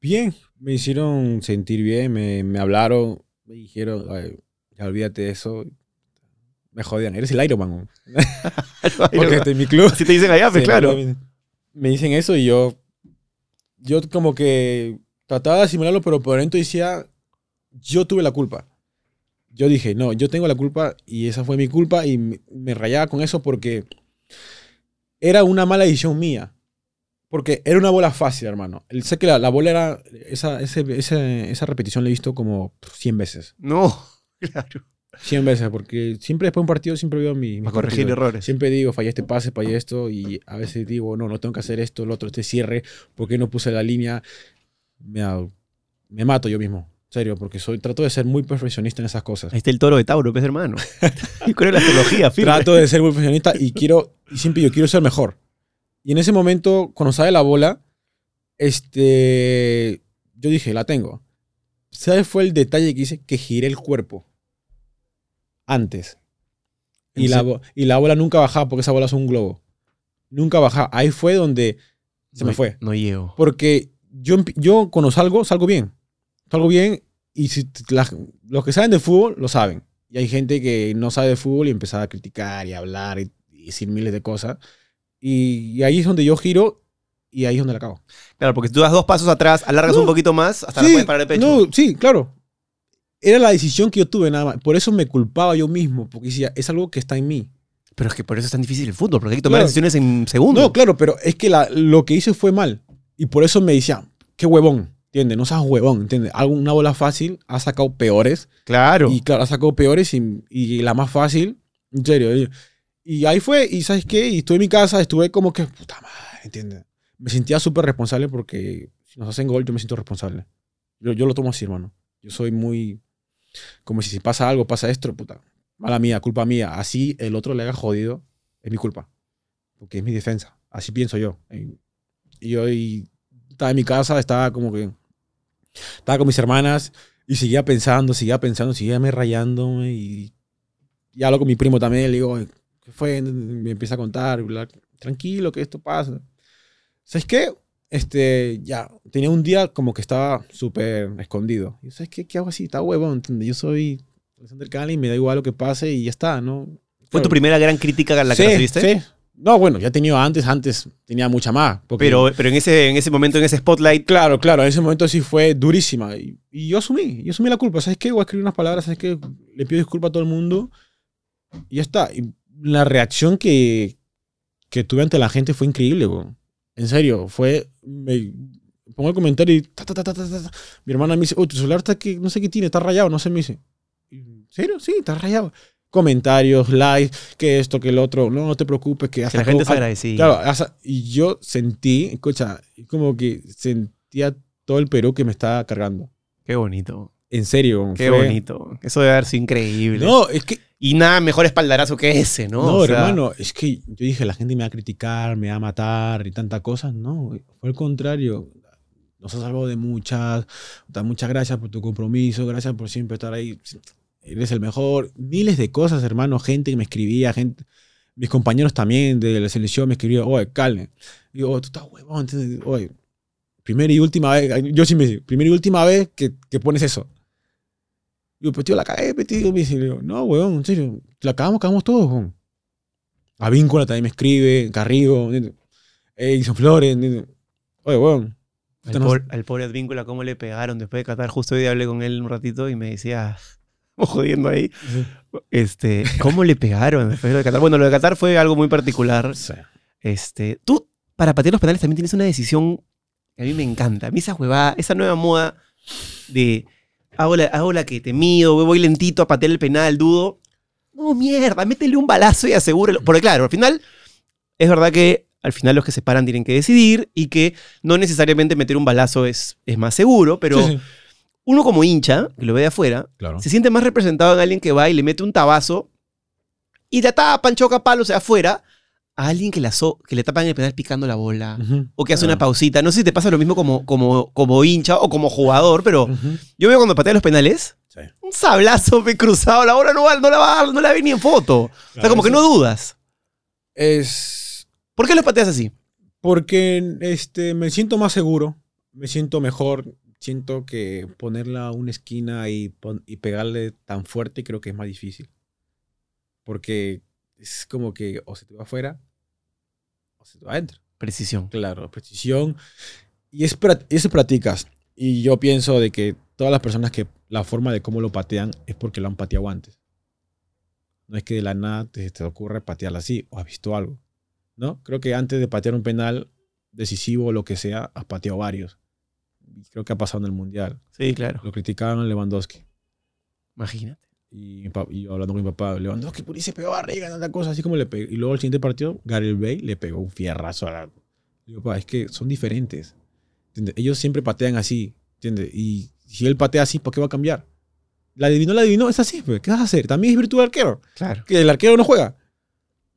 Bien, me hicieron sentir bien, me, me hablaron, me dijeron, "Ay, ya olvídate de eso. Me jodían, eres el Iron Man. [laughs] [laughs] Porque estoy en mi club. Así te dicen allá, pues Sí, claro. me- dicen eso y yo, yo como que trataba de asimilarlo, pero por dentro decía, yo tuve la culpa. Yo dije, no, yo tengo la culpa y esa fue mi culpa y me, me rayaba con eso porque era una mala decisión mía. Porque era una bola fácil, hermano. El- Sé que la, la bola era, esa, ese- ese- esa repetición la he visto como 100 veces. No, [laughs] claro. 100 veces, porque siempre después de un partido siempre veo mi... Para corregir partidos. errores. Siempre digo, fallé este pase, fallé esto, y a veces digo, no, no tengo que hacer esto, el otro, este cierre, ¿por qué no puse la línea? Me, me mato yo mismo, en serio, porque soy, trato de ser muy perfeccionista en esas cosas. Ahí está el toro de Tauro, pues hermano. [laughs] y con la astrología, firme. Trato de ser muy perfeccionista y quiero, y siempre yo quiero ser mejor. Y en ese momento, cuando sale la bola, este, yo dije, la tengo. ¿Sabes? Fue el detalle que hice que giré el cuerpo antes. Y ¿En la, y la bola nunca bajaba porque esa bola es un globo. Nunca bajaba. Ahí fue donde se me fue. No llego. Porque yo, yo cuando salgo, salgo bien. Salgo bien y si la- los que saben de fútbol lo saben. Y hay gente que no sabe de fútbol y empezaba a criticar y a hablar y, y decir miles de cosas. Y, y ahí es donde yo giro y ahí es donde la acabo. Claro, porque si tú das dos pasos atrás, alargas No. un poquito más, hasta la puedes parar el pecho. No, sí, claro. Era la decisión que yo tuve nada más. Por eso me culpaba yo mismo, porque decía, es algo que está en mí. Pero es que por eso es tan difícil el fútbol, porque hay que tomar Claro. decisiones en segundos. No, claro, pero es que la- lo que hice fue mal. Y por eso me decía, qué huevón, ¿entiendes? No seas huevón, ¿entiendes? Una bola fácil ha sacado peores. Claro. Y claro, ha sacado peores y, y la más fácil, en serio. Y, y ahí fue, y ¿sabes qué? Y estuve en mi casa, estuve como que, puta madre, ¿entiendes? Me sentía súper responsable porque si nos hacen gol, yo me siento responsable. Yo, yo lo tomo así, hermano. Yo soy muy, como si, si pasa algo, pasa esto, puta, mala mía, culpa mía. Así el otro le haga jodido, es mi culpa. Porque es mi defensa. Así pienso yo. Y yo y estaba en mi casa, estaba como que, estaba con mis hermanas y seguía pensando, seguía pensando, seguía me rayándome y y hablo con mi primo también, le digo, ¿qué fue? Me empieza a contar, bla, tranquilo, que esto pasa. ¿Sabes qué? Este, ya, tenía un día como que estaba súper escondido. Y ¿sabes qué? ¿Qué hago así? Está huevón. Yo soy Alexander Cali, me da igual lo que pase y ya está, ¿no? ¿Fue tu primera gran crítica a la que sí, recibiste? Sí. No, bueno, ya he tenido antes, antes tenía mucha más. porque- Pero, pero en, ese, en ese momento, en ese spotlight, Claro, claro, en ese momento sí fue durísima. Y, y yo asumí, yo asumí la culpa. ¿Sabes qué? Voy a escribir unas palabras, ¿sabes qué? Le pido disculpas a todo el mundo. Y ya está. Y la reacción que, que tuve ante la gente fue increíble, weón. En serio, fue. Me pongo el comentario y. ta, ta, ta, ta, ta, ta. Mi hermana me dice, oh, tu celular está que no sé qué tiene, está rayado, no sé, me dice. ¿En serio? Sí, está rayado. Comentarios, likes, que esto, que el otro. No, no te preocupes, que que hasta la gente es co- agradecida. Claro, hasta- y yo sentí, escucha, como que sentía todo el Perú que me estaba cargando. Qué bonito. En serio. Qué fue- bonito. Eso debe haber sido increíble. No, es que, Y nada mejor espaldarazo que ese, ¿no? no, O sea, hermano, es que yo dije, la gente me va a criticar, me va a matar y tantas cosas. No, fue al contrario. Nos has salvado de muchas. Muchas gracias por tu compromiso, gracias por siempre estar ahí. Eres el mejor. Miles de cosas, hermano. Gente que me escribía, gente. Mis compañeros también de la selección me escribían, oye, calme. Digo, "Oh, tú estás huevón. Oye, primera y última vez, yo sí me digo, primera y última vez que, que pones eso. Digo, pues tío, la cagué, pues, tío. Me dice, no, weón, en serio. La cagamos, cagamos todos, weón. A Víncola también me escribe, ¿entiendes? Edison Flores. Oye, weón. Al, pobre- al pobre Advíncula, cómo le pegaron después de Qatar. Justo hoy hablé con él un ratito y me decía, [laughs] jodiendo ahí, este, ¿cómo le pegaron después de Qatar? Bueno, lo de Qatar fue algo muy particular. Sí. Este, tú, para patear los penales, también tienes una decisión que a mí me encanta. A mí esa huevada, esa nueva moda de hago la, hago la que te mido, voy lentito a patear el penal, dudo. No, mierda, métele un balazo y asegúralo. Porque claro, al final, es verdad que al final los que se paran tienen que decidir y que no necesariamente meter un balazo es, es más seguro, pero Sí, sí. uno como hincha, que lo ve de afuera, Claro. se siente más representado en alguien que va y le mete un tabazo y te tapan, choca palos de afuera, a alguien que, la so- que le tapan el penal picando la bola. O que hace una Ah. pausita. No sé si te pasa lo mismo como, como, como hincha o como jugador, pero yo veo cuando patea los penales, Sí. un sablazo me cruzado, la bola no, va- no la va a dar, no la ve ni en foto. o sea, como que no dudas. Es ¿Por qué los pateas así? porque este, me siento más seguro, me siento mejor, siento que ponerla a una esquina y, y pegarle tan fuerte creo que es más difícil. Porque es como que o se te va afuera adentro. Precisión. Claro, precisión. Y es, eso practicas. Y yo pienso de que todas las personas que la forma de cómo lo patean es porque lo han pateado antes. No es que de la nada te, te ocurre patearla así o has visto algo. ¿No? Creo que antes de patear un penal decisivo o lo que sea, has pateado varios. Creo que ha pasado en el Mundial. Sí, claro. Lo criticaban a Lewandowski. Imagínate. Y, y yo hablando con mi papá, Lewandowski por ahí se pegó arriba, tanta cosa, así como le pegó. Y luego el siguiente partido, Gareth Bale le pegó un fierrazo a la... Digo, papá, es que son diferentes. ¿entiendes? Ellos siempre patean así, ¿entiendes? Y si él patea así, ¿por qué va a cambiar? La adivinó, la adivinó, es así, pues. ¿Qué vas a hacer? También es virtud del arquero. Claro. Que el arquero no juega.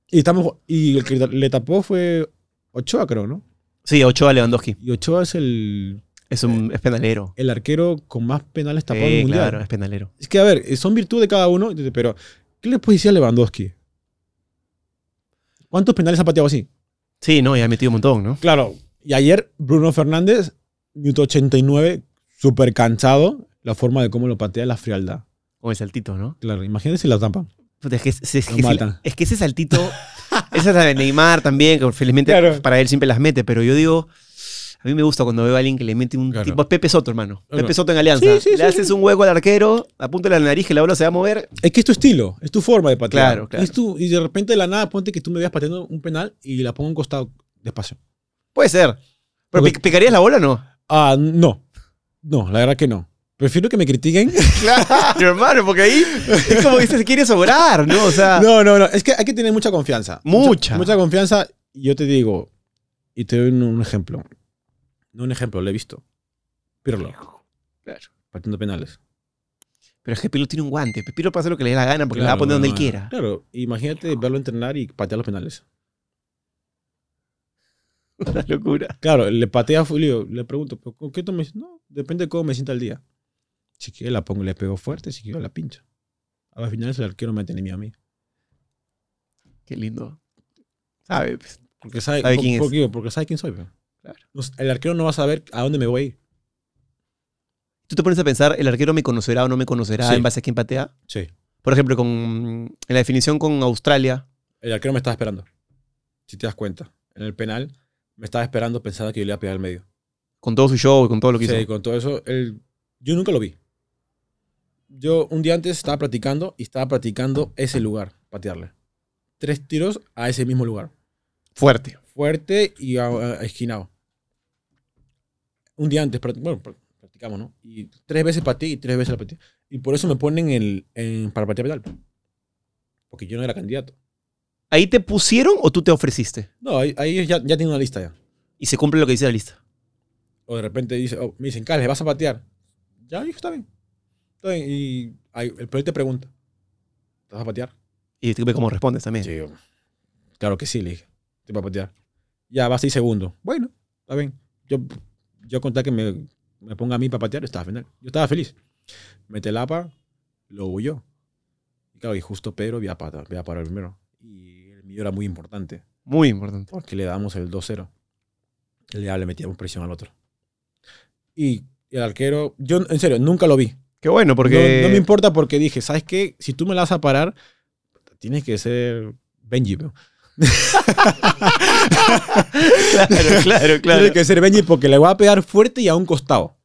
Y, estamos, y el que le tapó fue Ochoa, creo, ¿no? Sí, Ochoa Lewandowski. Y Ochoa es el, Es un es penalero. el arquero con más penales tapados en el Mundial. claro, es penalero. Es que, a ver, son virtudes de cada uno, pero ¿qué le puedes decir a Lewandowski? ¿Cuántos penales ha pateado así? Sí, no, ya ha metido un montón, ¿no? Claro. Y ayer Bruno Fernández, minuto 89, súper cansado, la forma de cómo lo patea, la frialdad. Con el saltito, ¿no? Claro, imagínense si la. Puta, Es que, es, que si- matan. es que ese saltito, [laughs] esa es la de Neymar también, que felizmente Claro. para él siempre las mete, pero yo digo, a mí me gusta cuando veo a alguien que le mete un Claro. tipo, es Pepe Soto, hermano. Claro. Pepe Soto en Alianza. Sí, sí, le sí, haces sí. un hueco al arquero, apúntale a la nariz que la bola se va a mover. Es que es tu estilo, es tu forma de patear. Claro, claro. Es tu- y de repente de la nada ponte que tú me veas pateando un penal y la pongo a un costado despacio. Puede ser. ¿Pero Porque- picarías la bola o no? Ah, no. No, la verdad que no. Prefiero que me critiquen. [laughs] Claro, hermano, porque ahí es como dices, quiere sobrar, ¿no? O sea, No, no, no. Es que hay que tener mucha confianza. Mucha. Mucha, confianza. Y yo te digo, y te doy un, un ejemplo. No un ejemplo, lo he visto. Pirlo, Claro. pateando penales. Pero es que Pirlo tiene un guante. Pirlo puede hacer lo que le dé la gana porque le va a poner donde él quiera. Claro, imagínate verlo entrenar y patear los penales. [laughs] Una locura. Claro, le patea a Fulio, le pregunto, ¿pero con qué tú me No, depende de cómo me sienta el día. Si quiere la pongo, le pego fuerte, si quiero la pincha. A las finales el arquero me tiene a mí. Qué lindo. ¿Sabes? Pues, Porque sabe, Sabe quién es. porque- porque sabe quién soy. pues. Claro. El arquero no va a saber a dónde me voy a ir. Tú te pones a pensar, ¿el arquero me conocerá o no me conocerá Sí. en base a quién patea? Sí. Por ejemplo, con, en la definición con Australia. El arquero me estaba esperando. Si te das cuenta. En el penal me estaba esperando, pensaba que yo le iba a pegar al medio. Con todo su show y con todo lo que Sí, hizo. con todo eso, yo nunca lo vi. Yo un día antes estaba practicando y estaba practicando ese lugar, patearle. Tres tiros a ese mismo lugar. Fuerte. Fuerte y a- a- esquinado. Un día antes, bueno, pr- practicamos, ¿no? Y tres veces pateé y tres veces la pateé. Y por eso me ponen en, en- para patear penal. Porque yo no era candidato. ¿Ahí te pusieron o tú te ofreciste? No, ahí, ahí ya, ya tengo una lista ya. Y se cumple lo que dice la lista. O de repente dice, oh, me dicen, Carles, ¿vas a patear? Ya, dije, está bien. Está bien. Y ahí, el proyecto te pregunta, ¿te vas a patear? Y tú ve cómo respondes también. Sí, claro que sí, le dije, te vas a patear. Ya, vas a ir segundo. Bueno, está bien. Yo, yo conté que me, me ponga a mí para patear, estaba final. Yo estaba feliz. Mete la apa, lo huyó. Y claro, y justo Pedro había parado, había parado el primero. Y el mío era muy importante. Muy importante. Porque le damos el 2-0. Ya le metíamos presión al otro. Y el arquero, yo en serio, nunca lo vi. Qué bueno, porque... No, no me importa porque dije, ¿sabes qué? Si tú me la vas a parar, tienes que ser Benji, bro. Claro, claro, [laughs] claro. Tiene que ser Benji porque le voy a pegar fuerte y a un costado.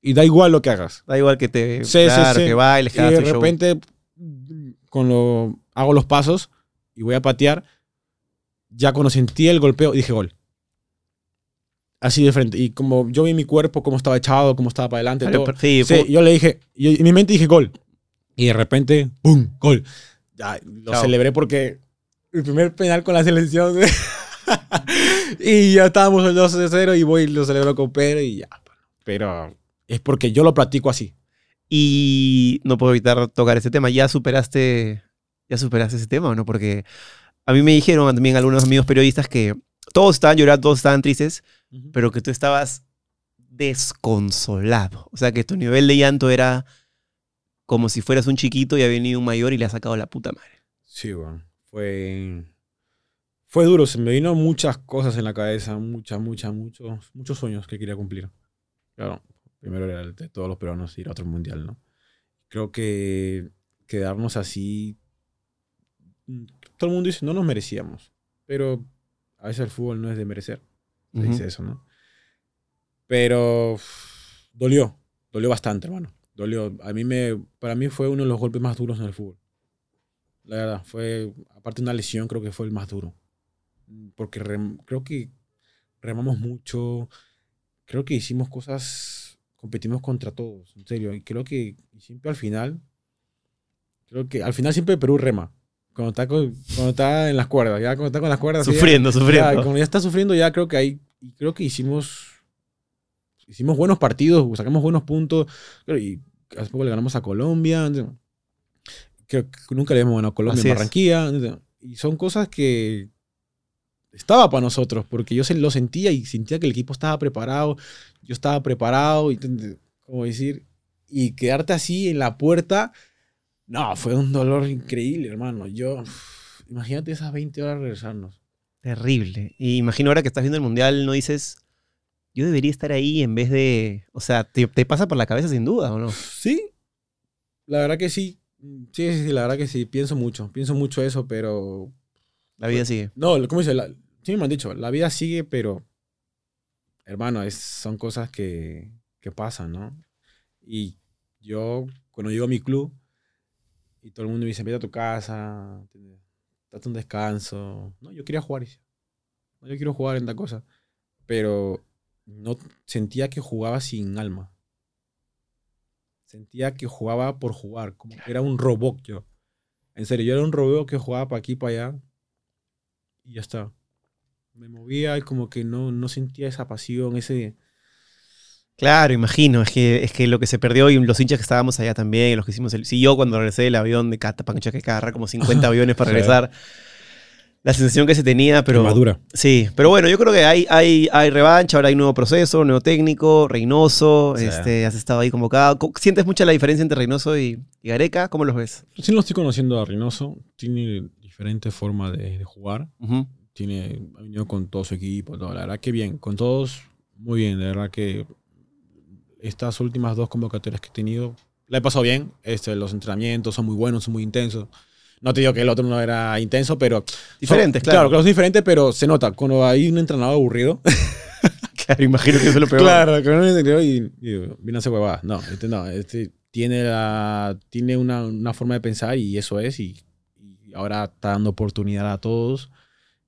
Y da igual lo que hagas. Da igual que te... Sí, sí, claro, sí. que bailes, Y que hagas de show. repente, con lo, hago los pasos y voy a patear. Ya cuando sentí el golpeo, dije gol. Así de frente. Y como yo vi mi cuerpo, cómo estaba echado, cómo estaba para adelante, Claro, todo. sí, Sí, fue- yo le dije, yo- en mi mente dije gol. Y de repente, ¡pum! Gol. Ya, lo Chao. celebré porque el primer penal con la selección. [laughs] y ya estábamos el 2 de 0 y voy y lo celebro con Pedro y ya. Pero es porque yo lo practico así. Y no puedo evitar tocar ese tema. ¿Ya superaste, ya superaste ese tema o no? Porque a mí me dijeron también algunos amigos periodistas que todos estaban llorando, todos estaban tristes, pero que tú estabas desconsolado. O sea, que tu nivel de llanto era como si fueras un chiquito y ha venido un mayor y le ha sacado la puta madre. Sí, weón. Fue. Fue duro, se me vino muchas cosas en la cabeza, muchas, muchas, muchos, muchos sueños que quería cumplir. Claro, primero era el de todos los peruanos ir a otro mundial, ¿no? Creo que quedarnos así. mm, Todo el mundo dice, no nos merecíamos. Pero a veces el fútbol no es de merecer. Se Ujú. dice eso, ¿no? Pero uf, dolió, dolió bastante, hermano. Dolió. A mí me, para mí fue uno de los golpes más duros en el fútbol. La verdad, fue, aparte de una lesión, creo que fue el más duro. Porque rem- creo que remamos mucho, creo que hicimos cosas, competimos contra todos, en serio. Y creo que siempre al final, creo que al final siempre Perú rema. Cuando está, con- cuando está en las cuerdas, ya cuando está con las cuerdas. ya- Sufriendo, ya, sufriendo. como ya está sufriendo, ya creo que ahí, y creo que hicimos, hicimos buenos partidos, sacamos buenos puntos, y hace poco le ganamos a Colombia, creo que nunca le hemos ganado a Colombia Así en es. Barranquilla, y son cosas que estaba para nosotros, porque yo se lo sentía y sentía que el equipo estaba preparado, yo estaba preparado, y, como decir, y quedarte así en la puerta, no, fue un dolor increíble, hermano, yo, imagínate esas 20 horas regresarnos. Terrible. Y imagino ahora que estás viendo el mundial, no dices, yo debería estar ahí en vez de. O sea, te, te pasa por la cabeza sin duda, ¿o no? Sí, la verdad que sí. Sí, sí, sí, la verdad que sí. Pienso mucho, pienso mucho eso, pero... La vida sigue. No, ¿cómo dice? La- sí me han dicho, la vida sigue, pero... Hermano, es, son cosas que, que pasan, ¿no? Y yo, cuando llego a mi club, y todo el mundo me dice, vete a tu casa, date un descanso. No, yo quería jugar. No, yo quiero jugar en tal cosa. Pero no sentía que jugaba sin alma. Sentía que jugaba por jugar, como que era un robot yo. En serio, yo era un robot que jugaba para aquí, para allá. Y ya está. Me movía y como que no, no sentía esa pasión, ese... Claro, imagino. Es que, es que lo que se perdió y los hinchas que estábamos allá también, los que hicimos el. Si yo cuando regresé del avión de Catapancha, que hay que agarrar como 50 [laughs] aviones para Sí. regresar, la sensación que se tenía, pero. madura. Sí, pero bueno, yo creo que hay, hay, hay revancha, ahora hay nuevo proceso, nuevo técnico, Reynoso, Sí. este, has estado ahí convocado. Co- ¿Sientes mucha la diferencia entre Reynoso y, y Gareca? ¿Cómo los ves? Sí lo estoy conociendo a Reynoso. Tiene diferente forma de, de jugar. Ujú. tiene, ha venido con todo su equipo, todo. la verdad que bien, con todos, muy bien, de verdad que estas últimas dos convocatorias que he tenido, la he pasado bien, este, los entrenamientos son muy buenos, son muy intensos. No te digo que el otro no era intenso, pero... Diferentes, son- claro. Claro, es diferente, pero se nota, cuando hay un entrenador aburrido, [laughs] Claro, imagino que es lo peor. Claro, que no entendió y, y viene a hacer huevadas. No, este no, este tiene, la, tiene una, una forma de pensar y eso es. Y, y ahora está dando oportunidad a todos.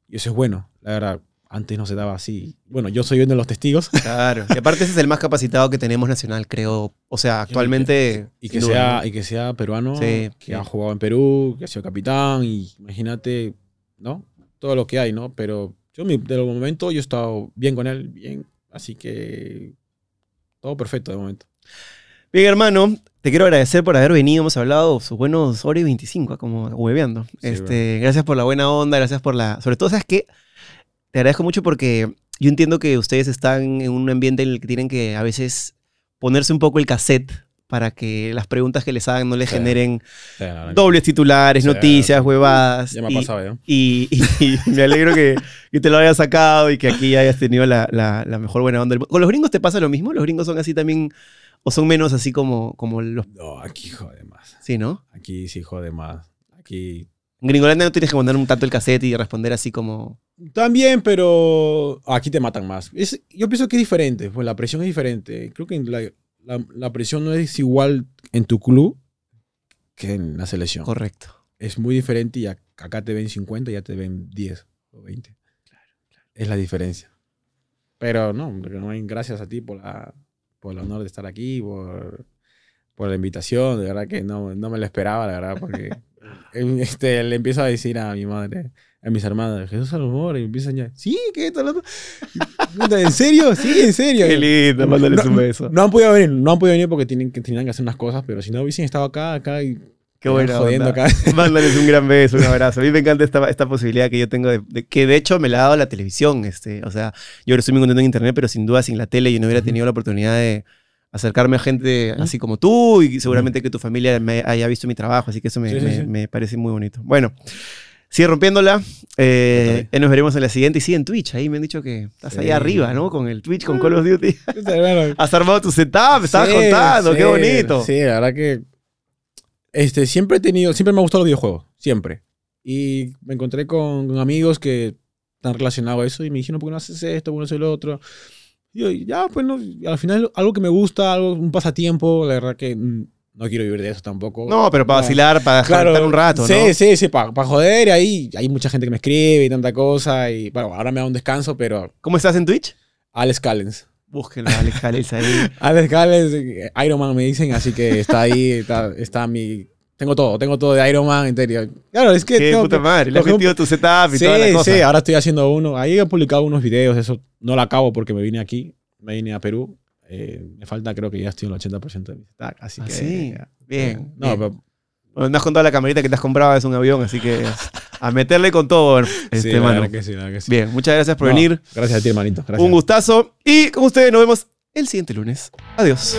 Y eso es bueno, la verdad. Antes no se daba así. Bueno, yo soy uno de los testigos. [laughs] Claro. Y aparte ese es el más capacitado que tenemos nacional, creo. O sea, actualmente... Y que, sea, y que sea peruano, Sí, que sí. ha jugado en Perú, que ha sido capitán. Y imagínate, ¿no? Todo lo que hay, ¿no? Pero yo, de momento, yo he estado bien con él, bien. Así que todo perfecto de momento. Bien, hermano, te quiero agradecer por haber venido. Hemos hablado sus buenos horas y 25, ah, como hueveando. Sí, este, Gracias por la buena onda, gracias por la... Sobre todo, ¿sabes qué? Te agradezco mucho porque yo entiendo que ustedes están en un ambiente en el que tienen que a veces ponerse un poco el cassette para que las preguntas que les hagan no les Sí. generen Sí, dobles titulares, Sí, noticias, huevadas. Ya me ha pasado, ¿ya? Y, y- y me alegro que, que te lo hayas sacado y que aquí hayas tenido la, la- la mejor buena onda. del ¿Con los gringos te pasa lo mismo? ¿Los gringos son así también ¿O son menos así como, como los... No, aquí jode más. Sí, ¿no? Aquí sí jode más. Aquí En Gringolandia no tienes que mandar un tanto el cassette y responder así como... También, pero aquí te matan más. Es, yo pienso que es diferente, pues la presión es diferente. Creo que la, la- la presión no es igual en tu club que en la selección. Correcto. Es muy diferente y ac- acá te ven 50 y ya te ven 10 o 20. Es la diferencia. Pero no, gracias a ti por, la, por el honor de estar aquí, por, por la invitación. De verdad que no, no me lo esperaba, la verdad, porque [laughs] este, le empiezo a decir a mi madre, a mis hermanas, Jesús Salomón, y empiezan ya, sí, ¿qué tal? ¿En serio? Sí, en serio. Qué lindo, mándales No, un beso. No han podido venir, no han podido venir porque tienen que, tenían que hacer unas cosas, pero si no hubiesen estado acá, acá y Qué jodiendo acá. [laughs] Mándales un gran beso, un abrazo. A mí me encanta esta, esta posibilidad que yo tengo, de, de- que de hecho me la ha dado la televisión. Este, o sea, yo ahora estoy muy contento en internet, pero sin duda sin la tele yo no hubiera tenido la oportunidad de acercarme a gente así como tú y seguramente que tu familia me haya visto mi trabajo, así que eso me, Sí, sí, me- sí. me parece muy bonito. Bueno, sigue rompiéndola. Eh, nos veremos en la siguiente. Y sí, en Twitch. Ahí me han dicho que estás ahí arriba, ¿no? Con el Twitch, con Call of Duty. [laughs] Has armado tu setup, estabas contando, qué bonito. Sí, la verdad que este, siempre he tenido, siempre me ha gustado los videojuegos, siempre. Y me encontré con, con amigos que están relacionados a eso y me dijeron, ¿por qué no haces esto? ¿Por qué no haces lo otro? Y yo, ya, pues no, al final algo que me gusta, algo, un pasatiempo, la verdad que mm, no quiero vivir de eso tampoco. No, pero para No. vacilar, para dejar un rato, sí, ¿no? Sí, sí, para joder, y ahí hay mucha gente que me escribe y tanta cosa. Y bueno, ahora me da un descanso, pero ¿Cómo estás en Twitch? Alex Callens. Búsquenlo, Alex Callens ahí. [laughs] Alex Callens, Iron Man me dicen, así que está ahí, está, está mi... Tengo todo, tengo todo de Iron Man, en serio. Claro, es que... Qué tengo puta madre, le has metido tu setup y Sí, toda la cosa. sí, ahora estoy haciendo uno. Ahí he publicado unos videos, eso no lo acabo porque me vine aquí, me vine a Perú. Eh, me falta, creo que ya estoy en el 80% de mi stack, así Ah, que... sí, ya. bien. No, bien. pero... Bueno, no has contado la camarita que te has comprado, es un avión, así que a meterle con todo, [laughs] este, sí, mano. que sí, que sí. Bien, muchas gracias por No, venir. Gracias a ti, hermanito. Gracias. Un gustazo. Y con ustedes nos vemos el siguiente lunes. Adiós.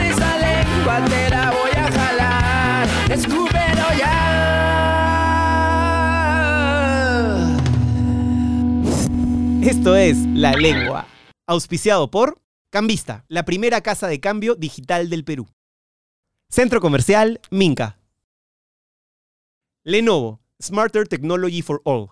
Esa lengua te voy a jalar. Esto es La Lengua. Auspiciado por Cambista, la primera casa de cambio digital del Perú. Centro Comercial Minca. Lenovo, Smarter Technology for All.